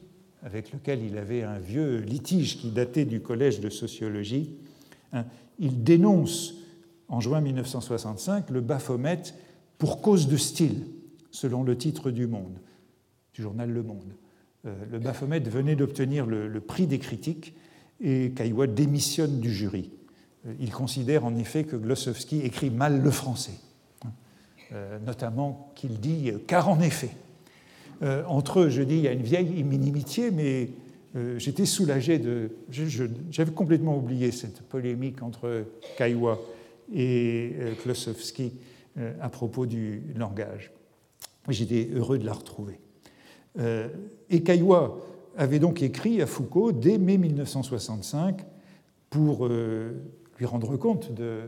S4: avec lequel il avait un vieux litige qui datait du collège de sociologie. Hein, il dénonce en juin 1965 le Baphomet pour cause de style, selon le titre du Monde, du journal Le Monde. Euh, le Baphomet venait d'obtenir le, prix des critiques et Caillois démissionne du jury. Euh, il considère en effet que Klossowski écrit mal le français. Euh, notamment qu'il dit car en effet. Euh, entre eux, je dis, il y a une vieille inimitié, mais euh, j'étais soulagé de. J'avais complètement oublié cette polémique entre Caillois et Klosowski à propos du langage. J'étais heureux de la retrouver. et Caillois avait donc écrit à Foucault dès mai 1965 pour lui rendre compte de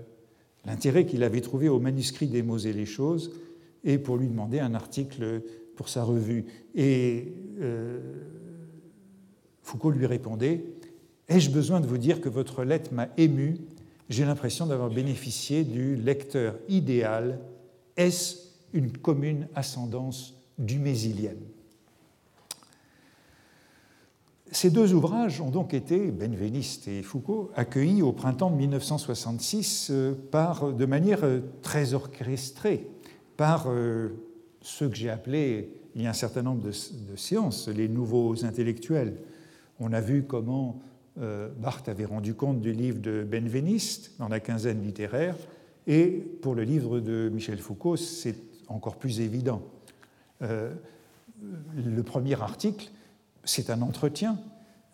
S4: l'intérêt qu'il avait trouvé au manuscrit des mots et les choses, et pour lui demander un article pour sa revue. Et Foucault lui répondait Ai-je besoin de vous dire que votre lettre m'a ému? J'ai l'impression d'avoir bénéficié du lecteur idéal. Est-ce une commune ascendance du mésilienne? Ces deux ouvrages ont donc été, Benveniste et Foucault, accueillis au printemps de 1966 euh, par, de manière euh, très orchestrée par euh, ceux que j'ai appelés, il y a un certain nombre de, séances, les nouveaux intellectuels. On a vu comment Barthes avait rendu compte du livre de Benveniste dans la quinzaine littéraire, et pour le livre de Michel Foucault, c'est encore plus évident. le premier article c'est un entretien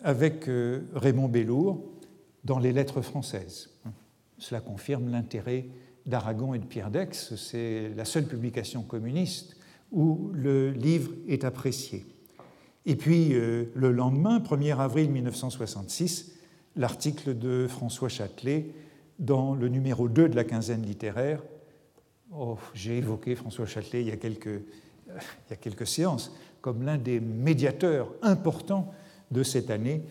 S4: avec euh, Raymond Bellour dans les lettres françaises. Cela confirme l'intérêt d'Aragon et de Pierre Dex. C'est la seule publication communiste où le livre est apprécié. Et puis euh, le lendemain, 1er avril 1966, l'article de François Châtelet dans le numéro 2 de la quinzaine littéraire. Oh, J'ai évoqué François Châtelet il y a quelques, il y a quelques séances comme l'un des médiateurs importants de cette année,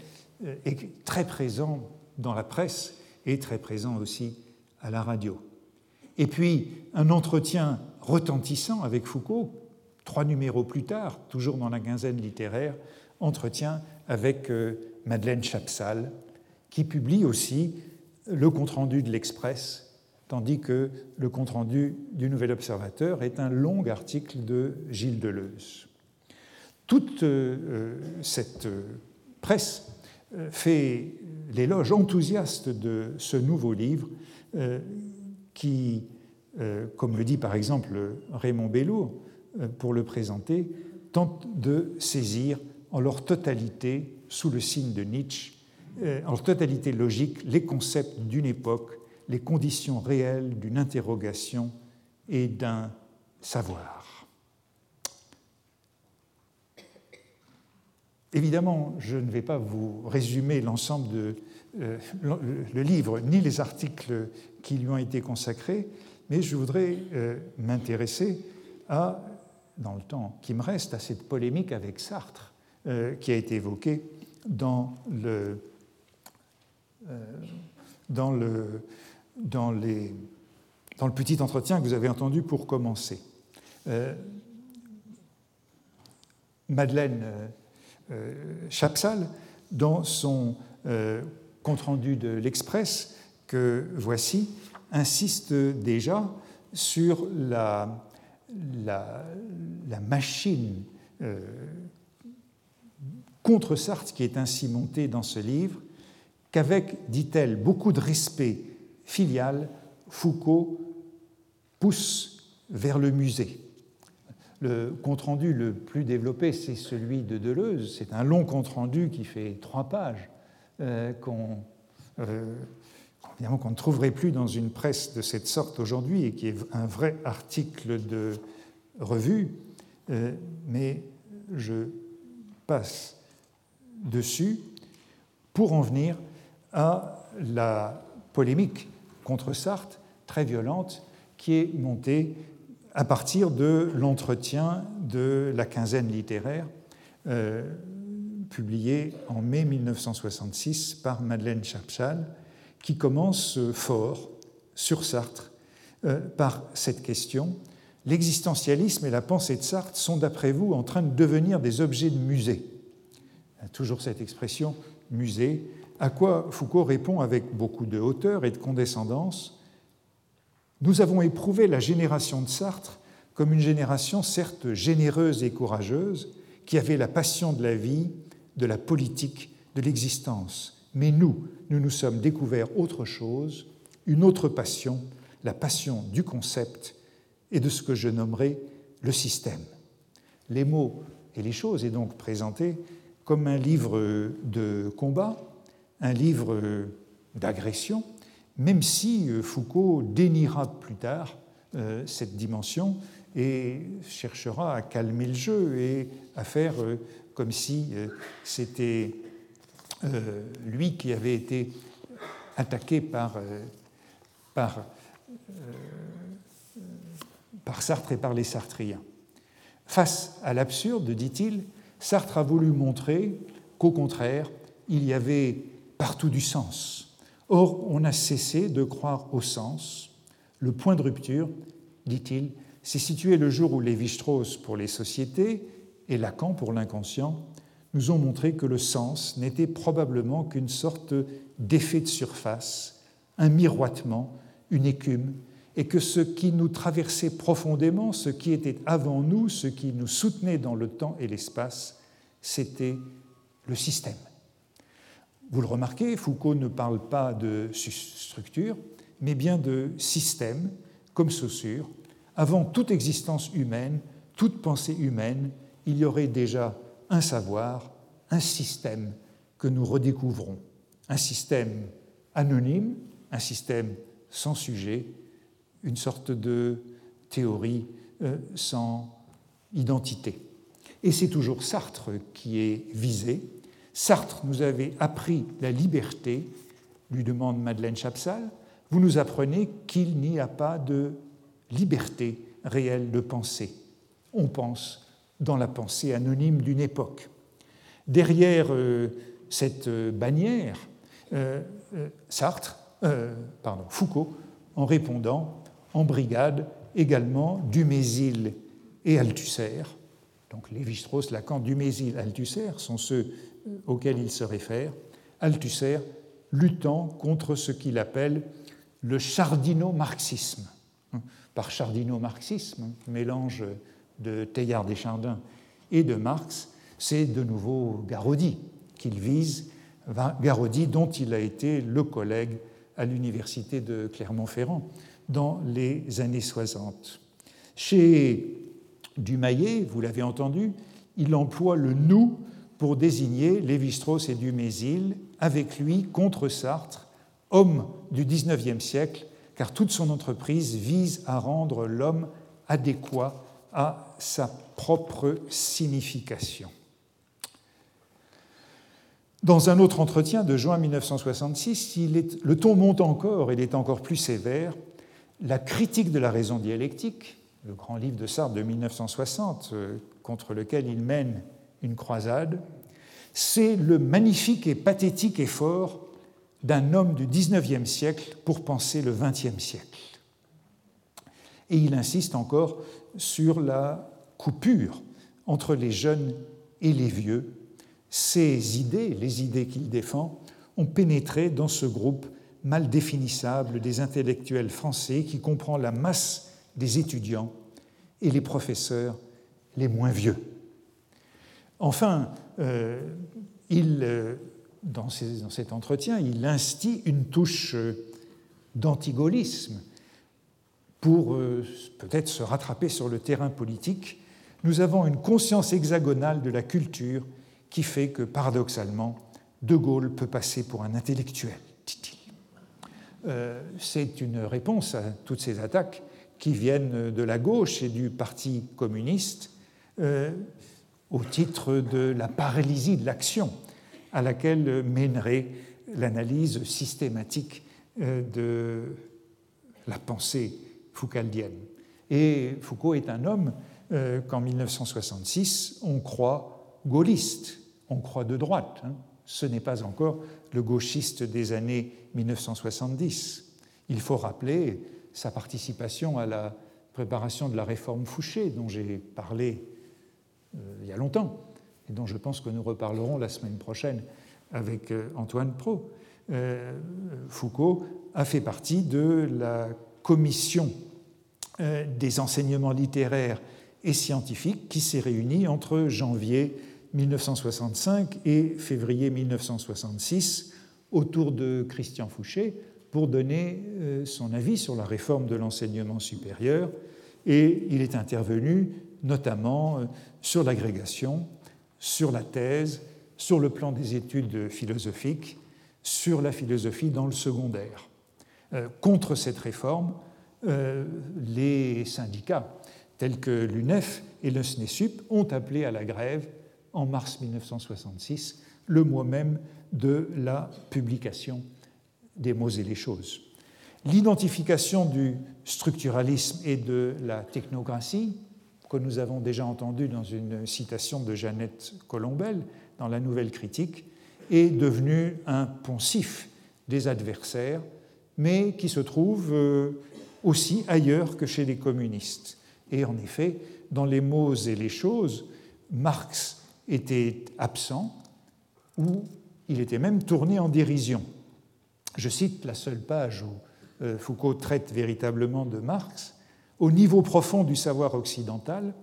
S4: euh, est très présent dans la presse et très présent aussi à la radio. Et puis un entretien retentissant avec Foucault, trois numéros plus tard, toujours dans la quinzaine littéraire, entretien avec euh, Madeleine Chapsal, qui publie aussi le compte-rendu de l'Express, tandis que le compte-rendu du Nouvel Observateur est un long article de Gilles Deleuze. Toute euh, euh, cette euh, presse fait l'éloge enthousiaste de ce nouveau livre qui, comme le dit par exemple Raymond Bellour pour le présenter, tente de saisir en leur totalité, sous le signe de Nietzsche, en leur totalité logique, les concepts d'une époque, les conditions réelles d'une interrogation et d'un savoir. Évidemment, je ne vais pas vous résumer l'ensemble de euh, le livre ni les articles qui lui ont été consacrés, mais je voudrais euh, m'intéresser à, dans le temps qui me reste, à cette polémique avec Sartre euh, qui a été évoquée dans le, dans le, petit entretien que vous avez entendu pour commencer. Madeleine Chapsal, dans son euh, compte-rendu de l'Express, que voici, insiste déjà sur la, la, machine euh, contre Sartre qui est ainsi montée dans ce livre, qu'avec, dit-elle, beaucoup de respect filial, Foucault pousse vers le musée. Le compte-rendu le plus développé, c'est celui de Deleuze. C'est un long compte-rendu qui fait trois pages, euh, qu'on euh, qu'on ne trouverait plus dans une presse de cette sorte aujourd'hui et qui est un vrai article de revue. Euh, mais je passe dessus pour en venir à la polémique contre Sartre, très violente, qui est montée à partir de l'entretien de la quinzaine littéraire euh, publié en mai 1966 par Madeleine Chapchal, qui commence fort sur Sartre euh, par cette question. L'existentialisme et la pensée de Sartre sont, d'après vous, en train de devenir des objets de musée. Toujours cette expression musée, à quoi Foucault répond avec beaucoup de hauteur et de condescendance nous avons éprouvé la génération de Sartre comme une génération certes généreuse et courageuse, qui avait la passion de la vie, de la politique, de l'existence. Mais nous, nous nous sommes découverts autre chose, une autre passion, la passion du concept et de ce que je nommerai le système. Les mots et les choses est donc présenté comme un livre de combat, un livre d'agression, même si euh, Foucault déniera plus tard euh, cette dimension et cherchera à calmer le jeu et à faire euh, comme si c'était lui qui avait été attaqué par, par, par Sartre et par les Sartriens. Face à l'absurde, dit-il, Sartre a voulu montrer qu'au contraire, il y avait partout du sens. Or, on a cessé de croire au sens. Le point de rupture, dit-il, s'est situé le jour où Lévi-Strauss pour les sociétés et Lacan pour l'inconscient nous ont montré que le sens n'était probablement qu'une sorte d'effet de surface, un miroitement, une écume, et que ce qui nous traversait profondément, ce qui était avant nous, ce qui nous soutenait dans le temps et l'espace, c'était le système. Vous le remarquez, Foucault ne parle pas de structure, mais bien de système, comme Saussure. Avant toute existence humaine, toute pensée humaine, il y aurait déjà un savoir, un système que nous redécouvrons, un système anonyme, un système sans sujet, une sorte de théorie euh, sans identité. Et c'est toujours Sartre qui est visé. Sartre nous avait appris la liberté, lui demande Madeleine Chapsal. Vous nous apprenez qu'il n'y a pas de liberté réelle de penser. On pense dans la pensée anonyme d'une époque. Derrière euh, cette euh, bannière, euh, Sartre, pardon, Foucault, en répondant en brigade également Dumézil et Althusser. Donc Lévi-Strauss, Lacan, Dumézil, Althusser sont ceux auxquels il se réfère. Althusser luttant contre ce qu'il appelle le chardino-marxisme. Par chardino-marxisme, mélange de Teilhard des Chardins et de Marx, c'est de nouveau Garodi qu'il vise, Garodi dont il a été le collègue à l'université de Clermont-Ferrand dans les années 60. Chez Dumayet, vous l'avez entendu, il emploie le nous pour désigner Lévi-Strauss et Dumézil, avec lui contre Sartre, homme du XIXe siècle, car toute son entreprise vise à rendre l'homme adéquat à sa propre signification. Dans un autre entretien de juin 1966, le ton monte encore, il est encore plus sévère. La critique de la raison dialectique, le grand livre de Sartre de 1960, euh, contre lequel il mène une croisade, c'est le magnifique et pathétique effort d'un homme du XIXe siècle pour penser le XXe siècle. Et il insiste encore sur la coupure entre les jeunes et les vieux. Ces idées, les idées qu'il défend, ont pénétré dans ce groupe mal définissable des intellectuels français qui comprend la masse des étudiants et les professeurs les moins vieux. Enfin, euh, il, euh, dans, cet entretien, il instille une touche euh, d'antigolisme pour peut-être se rattraper sur le terrain politique. Nous avons une conscience hexagonale de la culture qui fait que, paradoxalement, De Gaulle peut passer pour un intellectuel, dit-il. C'est une réponse à toutes ces attaques qui viennent de la gauche et du Parti communiste au titre de la paralysie de l'action à laquelle mènerait l'analyse systématique euh, de la pensée foucaldienne. Et Foucault est un homme euh, qu'en 1966, on croit gaulliste, on croit de droite. Hein. Ce n'est pas encore le gauchiste des années 1970. Il faut rappeler sa participation à la préparation de la réforme Fouché, dont j'ai parlé il y a longtemps, et dont je pense que nous reparlerons la semaine prochaine avec euh, Antoine Pro. Euh, Foucault a fait partie de la commission des enseignements littéraires et scientifiques qui s'est réunie entre janvier 1965 et février 1966 autour de Christian Fouché pour donner son avis sur la réforme de l'enseignement supérieur. Et il est intervenu notamment euh, sur l'agrégation, sur la thèse, sur le plan des études philosophiques, sur la philosophie dans le secondaire. Euh, contre cette réforme, euh, les syndicats tels que l'UNEF et le SNESUP ont appelé à la grève en mars 1966, le mois même de la publication des mots et les choses. l'identification du structuralisme et de la technocratie, que nous avons déjà entendu dans une citation de Jeannette Colombel dans la Nouvelle Critique, est devenu un poncif des adversaires, mais qui se trouve euh, aussi ailleurs que chez les communistes. Et en effet, dans les mots et les choses, Marx était absent ou il était même tourné en dérision. Je cite la seule page où euh, Foucault traite véritablement de Marx. Au niveau profond du savoir occidental,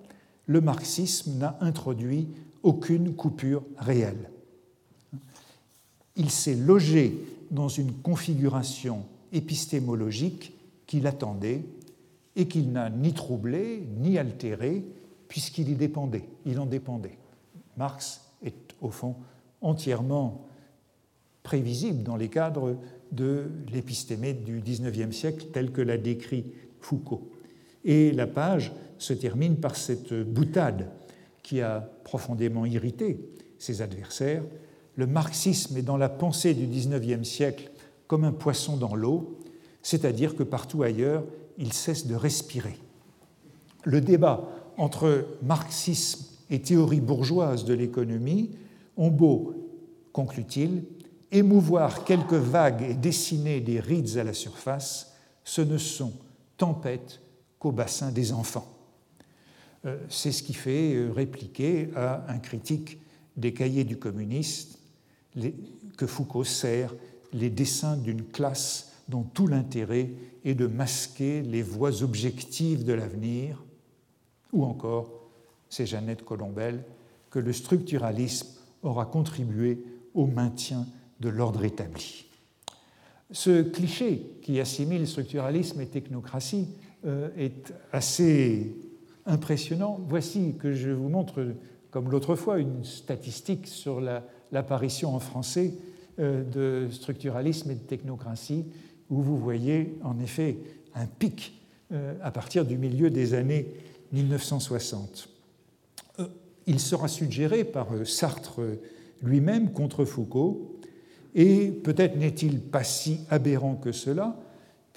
S4: le marxisme n'a introduit aucune coupure réelle. Il s'est logé dans une configuration épistémologique qu'il attendait et qu'il n'a ni troublé ni altéré puisqu'il y dépendait, il en dépendait. Marx est au fond entièrement prévisible dans les cadres de l'épistémé du XIXe siècle tel que l'a décrit Foucault. Et la page se termine par cette boutade qui a profondément irrité ses adversaires. Le marxisme est dans la pensée du XIXe siècle comme un poisson dans l'eau, c'est-à-dire que partout ailleurs, il cesse de respirer. Le débat entre marxisme et théorie bourgeoise de l'économie ont beau, conclut-il, émouvoir quelques vagues et dessiner des rides à la surface, ce ne sont tempêtes qu'au bassin des enfants. Euh, c'est ce qui fait euh, répliquer à un critique des cahiers du communiste que Foucault sert les dessins d'une classe dont tout l'intérêt est de masquer les voies objectives de l'avenir, ou encore, c'est Jeannette Colombel, que le structuralisme aura contribué au maintien de l'ordre établi. Ce cliché qui assimile structuralisme et technocratie est assez impressionnant. Voici que je vous montre, comme l'autre fois, une statistique sur l'apparition en français euh, de structuralisme et de technocratie, où vous voyez en effet un pic euh, à partir du milieu des années 1960. Il sera suggéré par Sartre lui-même contre Foucault et peut-être n'est-il pas si aberrant que cela,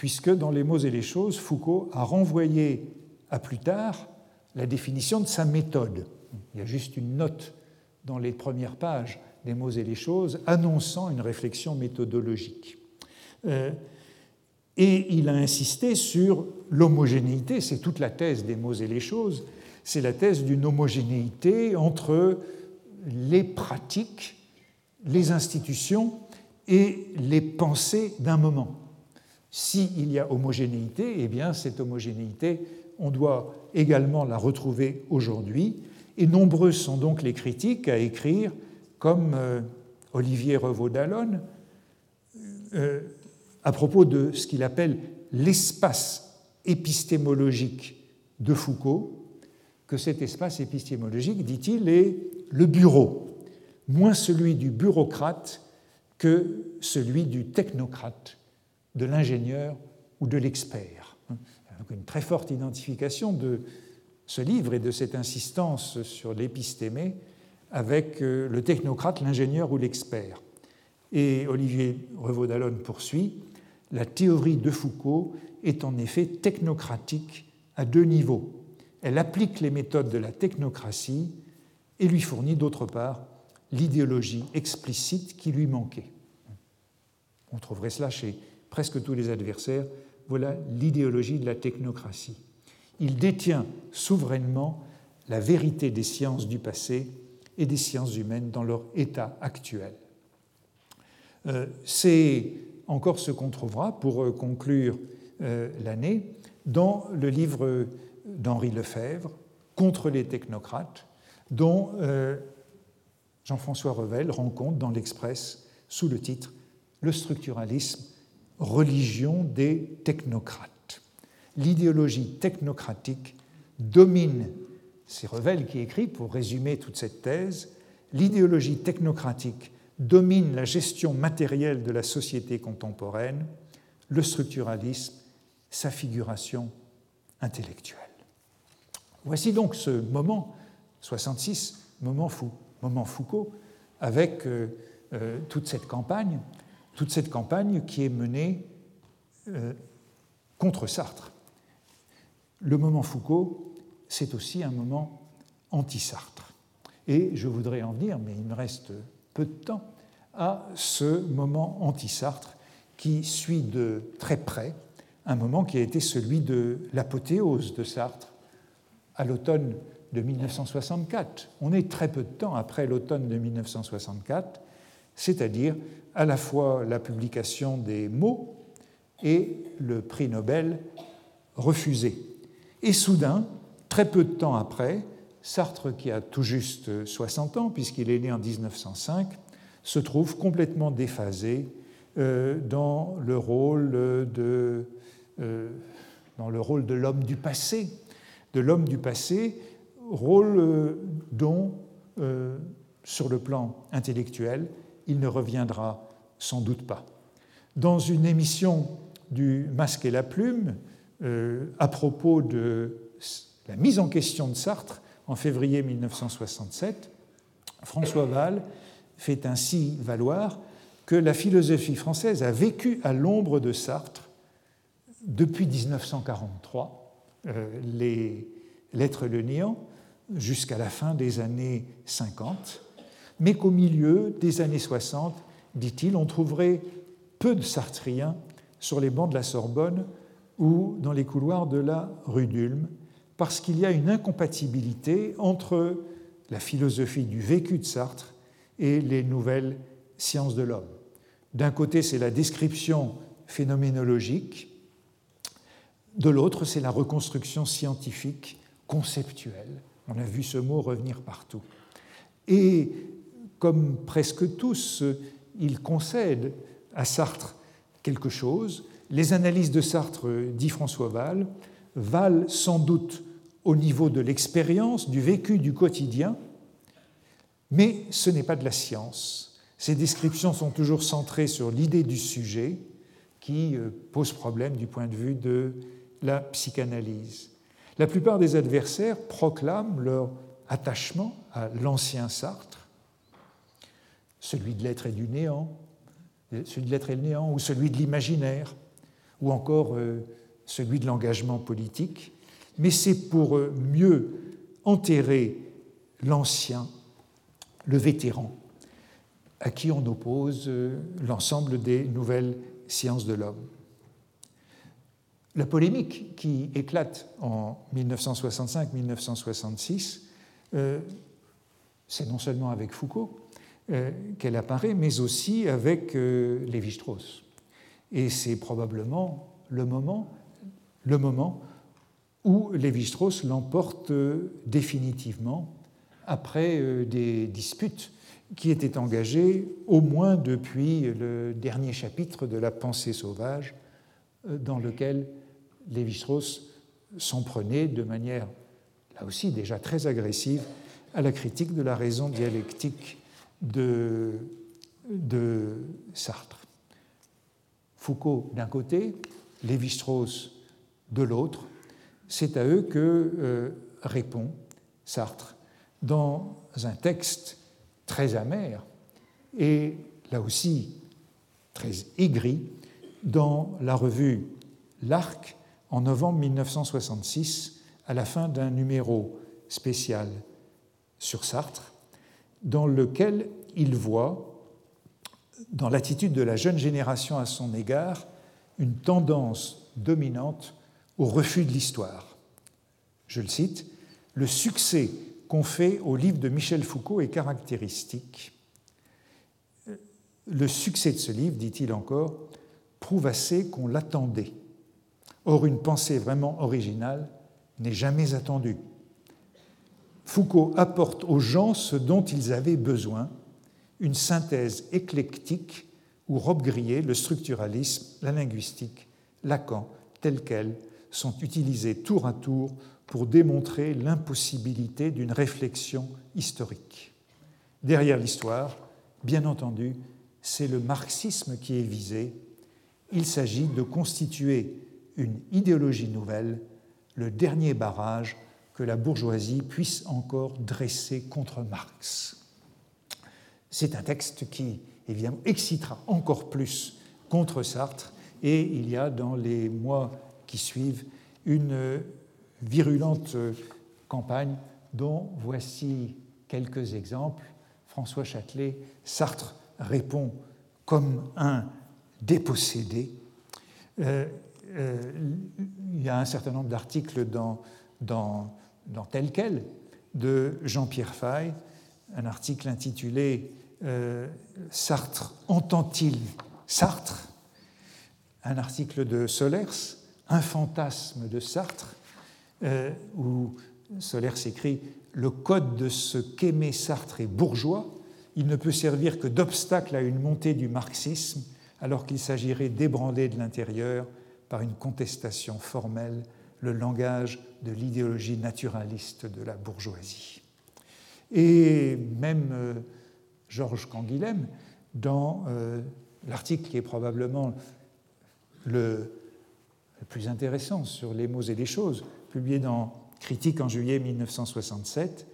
S4: puisque dans Les mots et les choses, Foucault a renvoyé à plus tard la définition de sa méthode. Il y a juste une note dans les premières pages des mots et les choses annonçant une réflexion méthodologique. Euh, et il a insisté sur l'homogénéité, c'est toute la thèse des mots et les choses, c'est la thèse d'une homogénéité entre les pratiques, les institutions et les pensées d'un moment. S'il y a homogénéité, eh bien cette homogénéité, on doit également la retrouver aujourd'hui. Et nombreux sont donc les critiques à écrire, comme euh, Olivier Revaud-Dallon, euh, à propos de ce qu'il appelle l'espace épistémologique de Foucault, que cet espace épistémologique, dit-il, est le bureau, moins celui du bureaucrate que celui du technocrate, de l'ingénieur ou de l'expert. Donc une très forte identification de ce livre et de cette insistance sur l'épistémé avec euh, le technocrate, l'ingénieur ou l'expert. Et Olivier Revaud-Dallon poursuit La théorie de Foucault est en effet technocratique à deux niveaux. Elle applique les méthodes de la technocratie et lui fournit d'autre part l'idéologie explicite qui lui manquait. On trouverait cela chez presque tous les adversaires. Voilà l'idéologie de la technocratie. Il détient souverainement la vérité des sciences du passé et des sciences humaines dans leur état actuel. Euh, c'est encore ce qu'on trouvera pour euh, conclure euh, l'année dans le livre d'Henri Lefebvre, Contre les technocrates, dont Jean-François Revel rend compte dans l'Express sous le titre Le structuralisme, religion des technocrates. L'idéologie technocratique domine, c'est Revel qui écrit pour résumer toute cette thèse, l'idéologie technocratique domine la gestion matérielle de la société contemporaine, le structuralisme, sa figuration intellectuelle. Voici donc ce moment 66, moment fou moment Foucault, avec euh, euh, toute cette campagne, toute cette campagne qui est menée euh, contre Sartre. Le moment Foucault, c'est aussi un moment anti-Sartre. Et je voudrais en venir, mais il me reste peu de temps, à ce moment anti-Sartre qui suit de très près un moment qui a été celui de l'apothéose de Sartre à l'automne de 1964. On est très peu de temps après l'automne de 1964, c'est-à-dire à la fois la publication des mots et le prix Nobel refusé. Et soudain, très peu de temps après, Sartre, qui a tout juste 60 ans, puisqu'il est né en 1905, se trouve complètement déphasé euh, dans le rôle de, euh, dans le rôle de l'homme du passé, de l'homme du passé, rôle euh, dont, sur le plan intellectuel, il ne reviendra sans doute pas. Dans une émission du Masque et la Plume, à propos de la mise en question de Sartre en février 1967, François Val fait ainsi valoir que la philosophie française a vécu à l'ombre de Sartre depuis 1943, euh, les Lettres le néant, jusqu'à la fin des années 50, mais qu'au milieu des années 60, dit-il, on trouverait peu de Sartriens sur les bancs de la Sorbonne ou dans les couloirs de la rue d'Ulm, parce qu'il y a une incompatibilité entre la philosophie du vécu de Sartre et les nouvelles sciences de l'homme. D'un côté, c'est la description phénoménologique, de l'autre, c'est la reconstruction scientifique conceptuelle. On a vu ce mot revenir partout. Et comme presque tous, il concède à Sartre quelque chose. Les analyses de Sartre, dit François Val, valent sans doute au niveau de l'expérience, du vécu du quotidien, mais ce n'est pas de la science. Ces descriptions sont toujours centrées sur l'idée du sujet qui euh, pose problème du point de vue de la psychanalyse. La plupart des adversaires proclament leur attachement à l'ancien Sartre, celui de l'être et du néant, celui de l'être et le néant, ou celui de l'imaginaire, ou encore euh, celui de l'engagement politique, mais c'est pour euh, mieux enterrer l'ancien le vétéran, à qui on oppose euh, l'ensemble des nouvelles sciences de l'homme. La polémique qui éclate en 1965-1966, euh, c'est non seulement avec Foucault euh, qu'elle apparaît, mais aussi avec Lévi-Strauss. Et c'est probablement le moment, le moment où Lévi-Strauss l'emporte définitivement après euh, des disputes qui étaient engagées au moins depuis le dernier chapitre de La pensée sauvage, euh, dans lequel Lévi-Strauss s'en prenait de manière, là aussi déjà très agressive, à la critique de la raison dialectique de, Sartre. Foucault d'un côté, Lévi-Strauss de l'autre, c'est à eux que euh, répond Sartre dans un texte très amer et là aussi très aigri dans la revue L'Arc en novembre 1966 à la fin d'un numéro spécial sur Sartre dans lequel il voit dans l'attitude de la jeune génération à son égard une tendance dominante au refus de l'histoire. Je le cite, le succès qu'on fait au livre de Michel Foucault est caractéristique. Le succès de ce livre, dit-il encore, prouve assez qu'on l'attendait. Or, une pensée vraiment originale n'est jamais attendue. Foucault apporte aux gens ce dont ils avaient besoin, une synthèse éclectique où Robbe-Grillet, le structuralisme, la linguistique, Lacan, tels quels, sont utilisés tour à tour pour démontrer l'impossibilité d'une réflexion historique. Derrière l'histoire, bien entendu, c'est le marxisme qui est visé. Il s'agit de constituer une idéologie nouvelle, le dernier barrage que la bourgeoisie puisse encore dresser contre Marx. C'est un texte qui, évidemment, excitera encore plus contre Sartre, et il y a dans les mois qui suivent une virulente campagne dont voici quelques exemples. François Châtelet, Sartre répond comme un dépossédé. Euh, euh, il y a un certain nombre d'articles dans, dans, dans, Tel quel de Jean-Pierre Fay, un article intitulé euh, Sartre entend-il Sartre? Un article de Solers, Un fantasme de Sartre, où Solers écrit Le code de ce qu'aimait Sartre est bourgeois, il ne peut servir que d'obstacle à une montée du marxisme, alors qu'il s'agirait d'ébranler de l'intérieur, par une contestation formelle, le langage de l'idéologie naturaliste de la bourgeoisie. Et même euh, Georges Canguilhem, dans euh, l'article qui est probablement le, plus intéressant sur les mots et les choses, publié dans Critique en juillet 1967,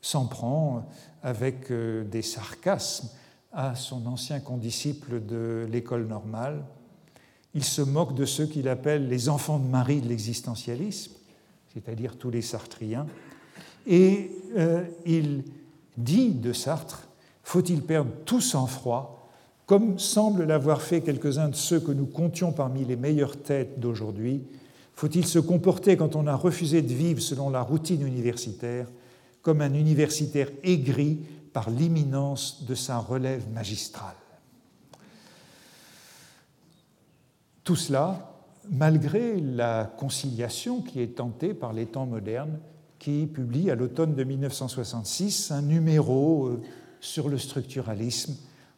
S4: s'en prend avec euh, des sarcasmes à son ancien condisciple de l'école normale. Il se moque de ceux qu'il appelle les enfants de Marie de l'existentialisme, c'est-à-dire tous les sartriens, et euh, il dit de Sartre Faut-il perdre tout sang-froid, comme semblent l'avoir fait quelques-uns de ceux que nous comptions parmi les meilleures têtes d'aujourd'hui Faut-il se comporter quand on a refusé de vivre selon la routine universitaire comme un universitaire aigri par l'imminence de sa relève magistrale? Tout cela, malgré la conciliation qui est tentée par les temps modernes, qui publie à l'automne de 1966 un numéro euh, sur le structuralisme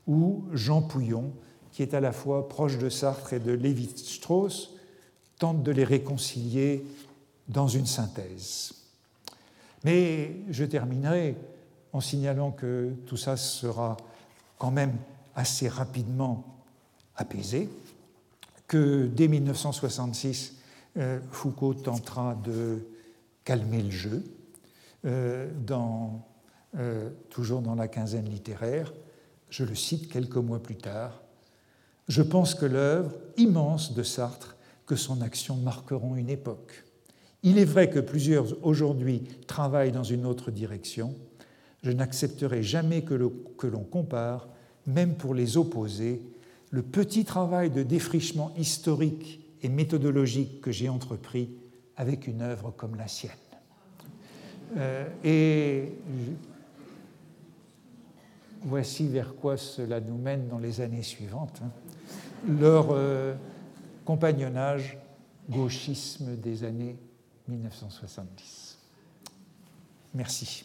S4: où Jean Pouillon, qui est à la fois proche de Sartre et de Lévi-Strauss, tente de les réconcilier dans une synthèse. Mais je terminerai en signalant que tout ça sera quand même assez rapidement apaisé, que dès 1966, euh, Foucault tentera de calmer le jeu, euh, dans, euh, toujours dans la quinzaine littéraire. Je le cite quelques mois plus tard. Je pense que l'œuvre immense de Sartre, que son action marqueront une époque. Il est vrai que plusieurs aujourd'hui travaillent dans une autre direction. Je n'accepterai jamais que l'on compare, même pour les opposés, le petit travail de défrichement historique et méthodologique que j'ai entrepris avec une œuvre comme la sienne. Euh, et voici vers quoi cela nous mène dans les années suivantes. Hein. Leur euh, compagnonnage, gauchisme des années 1970. Merci.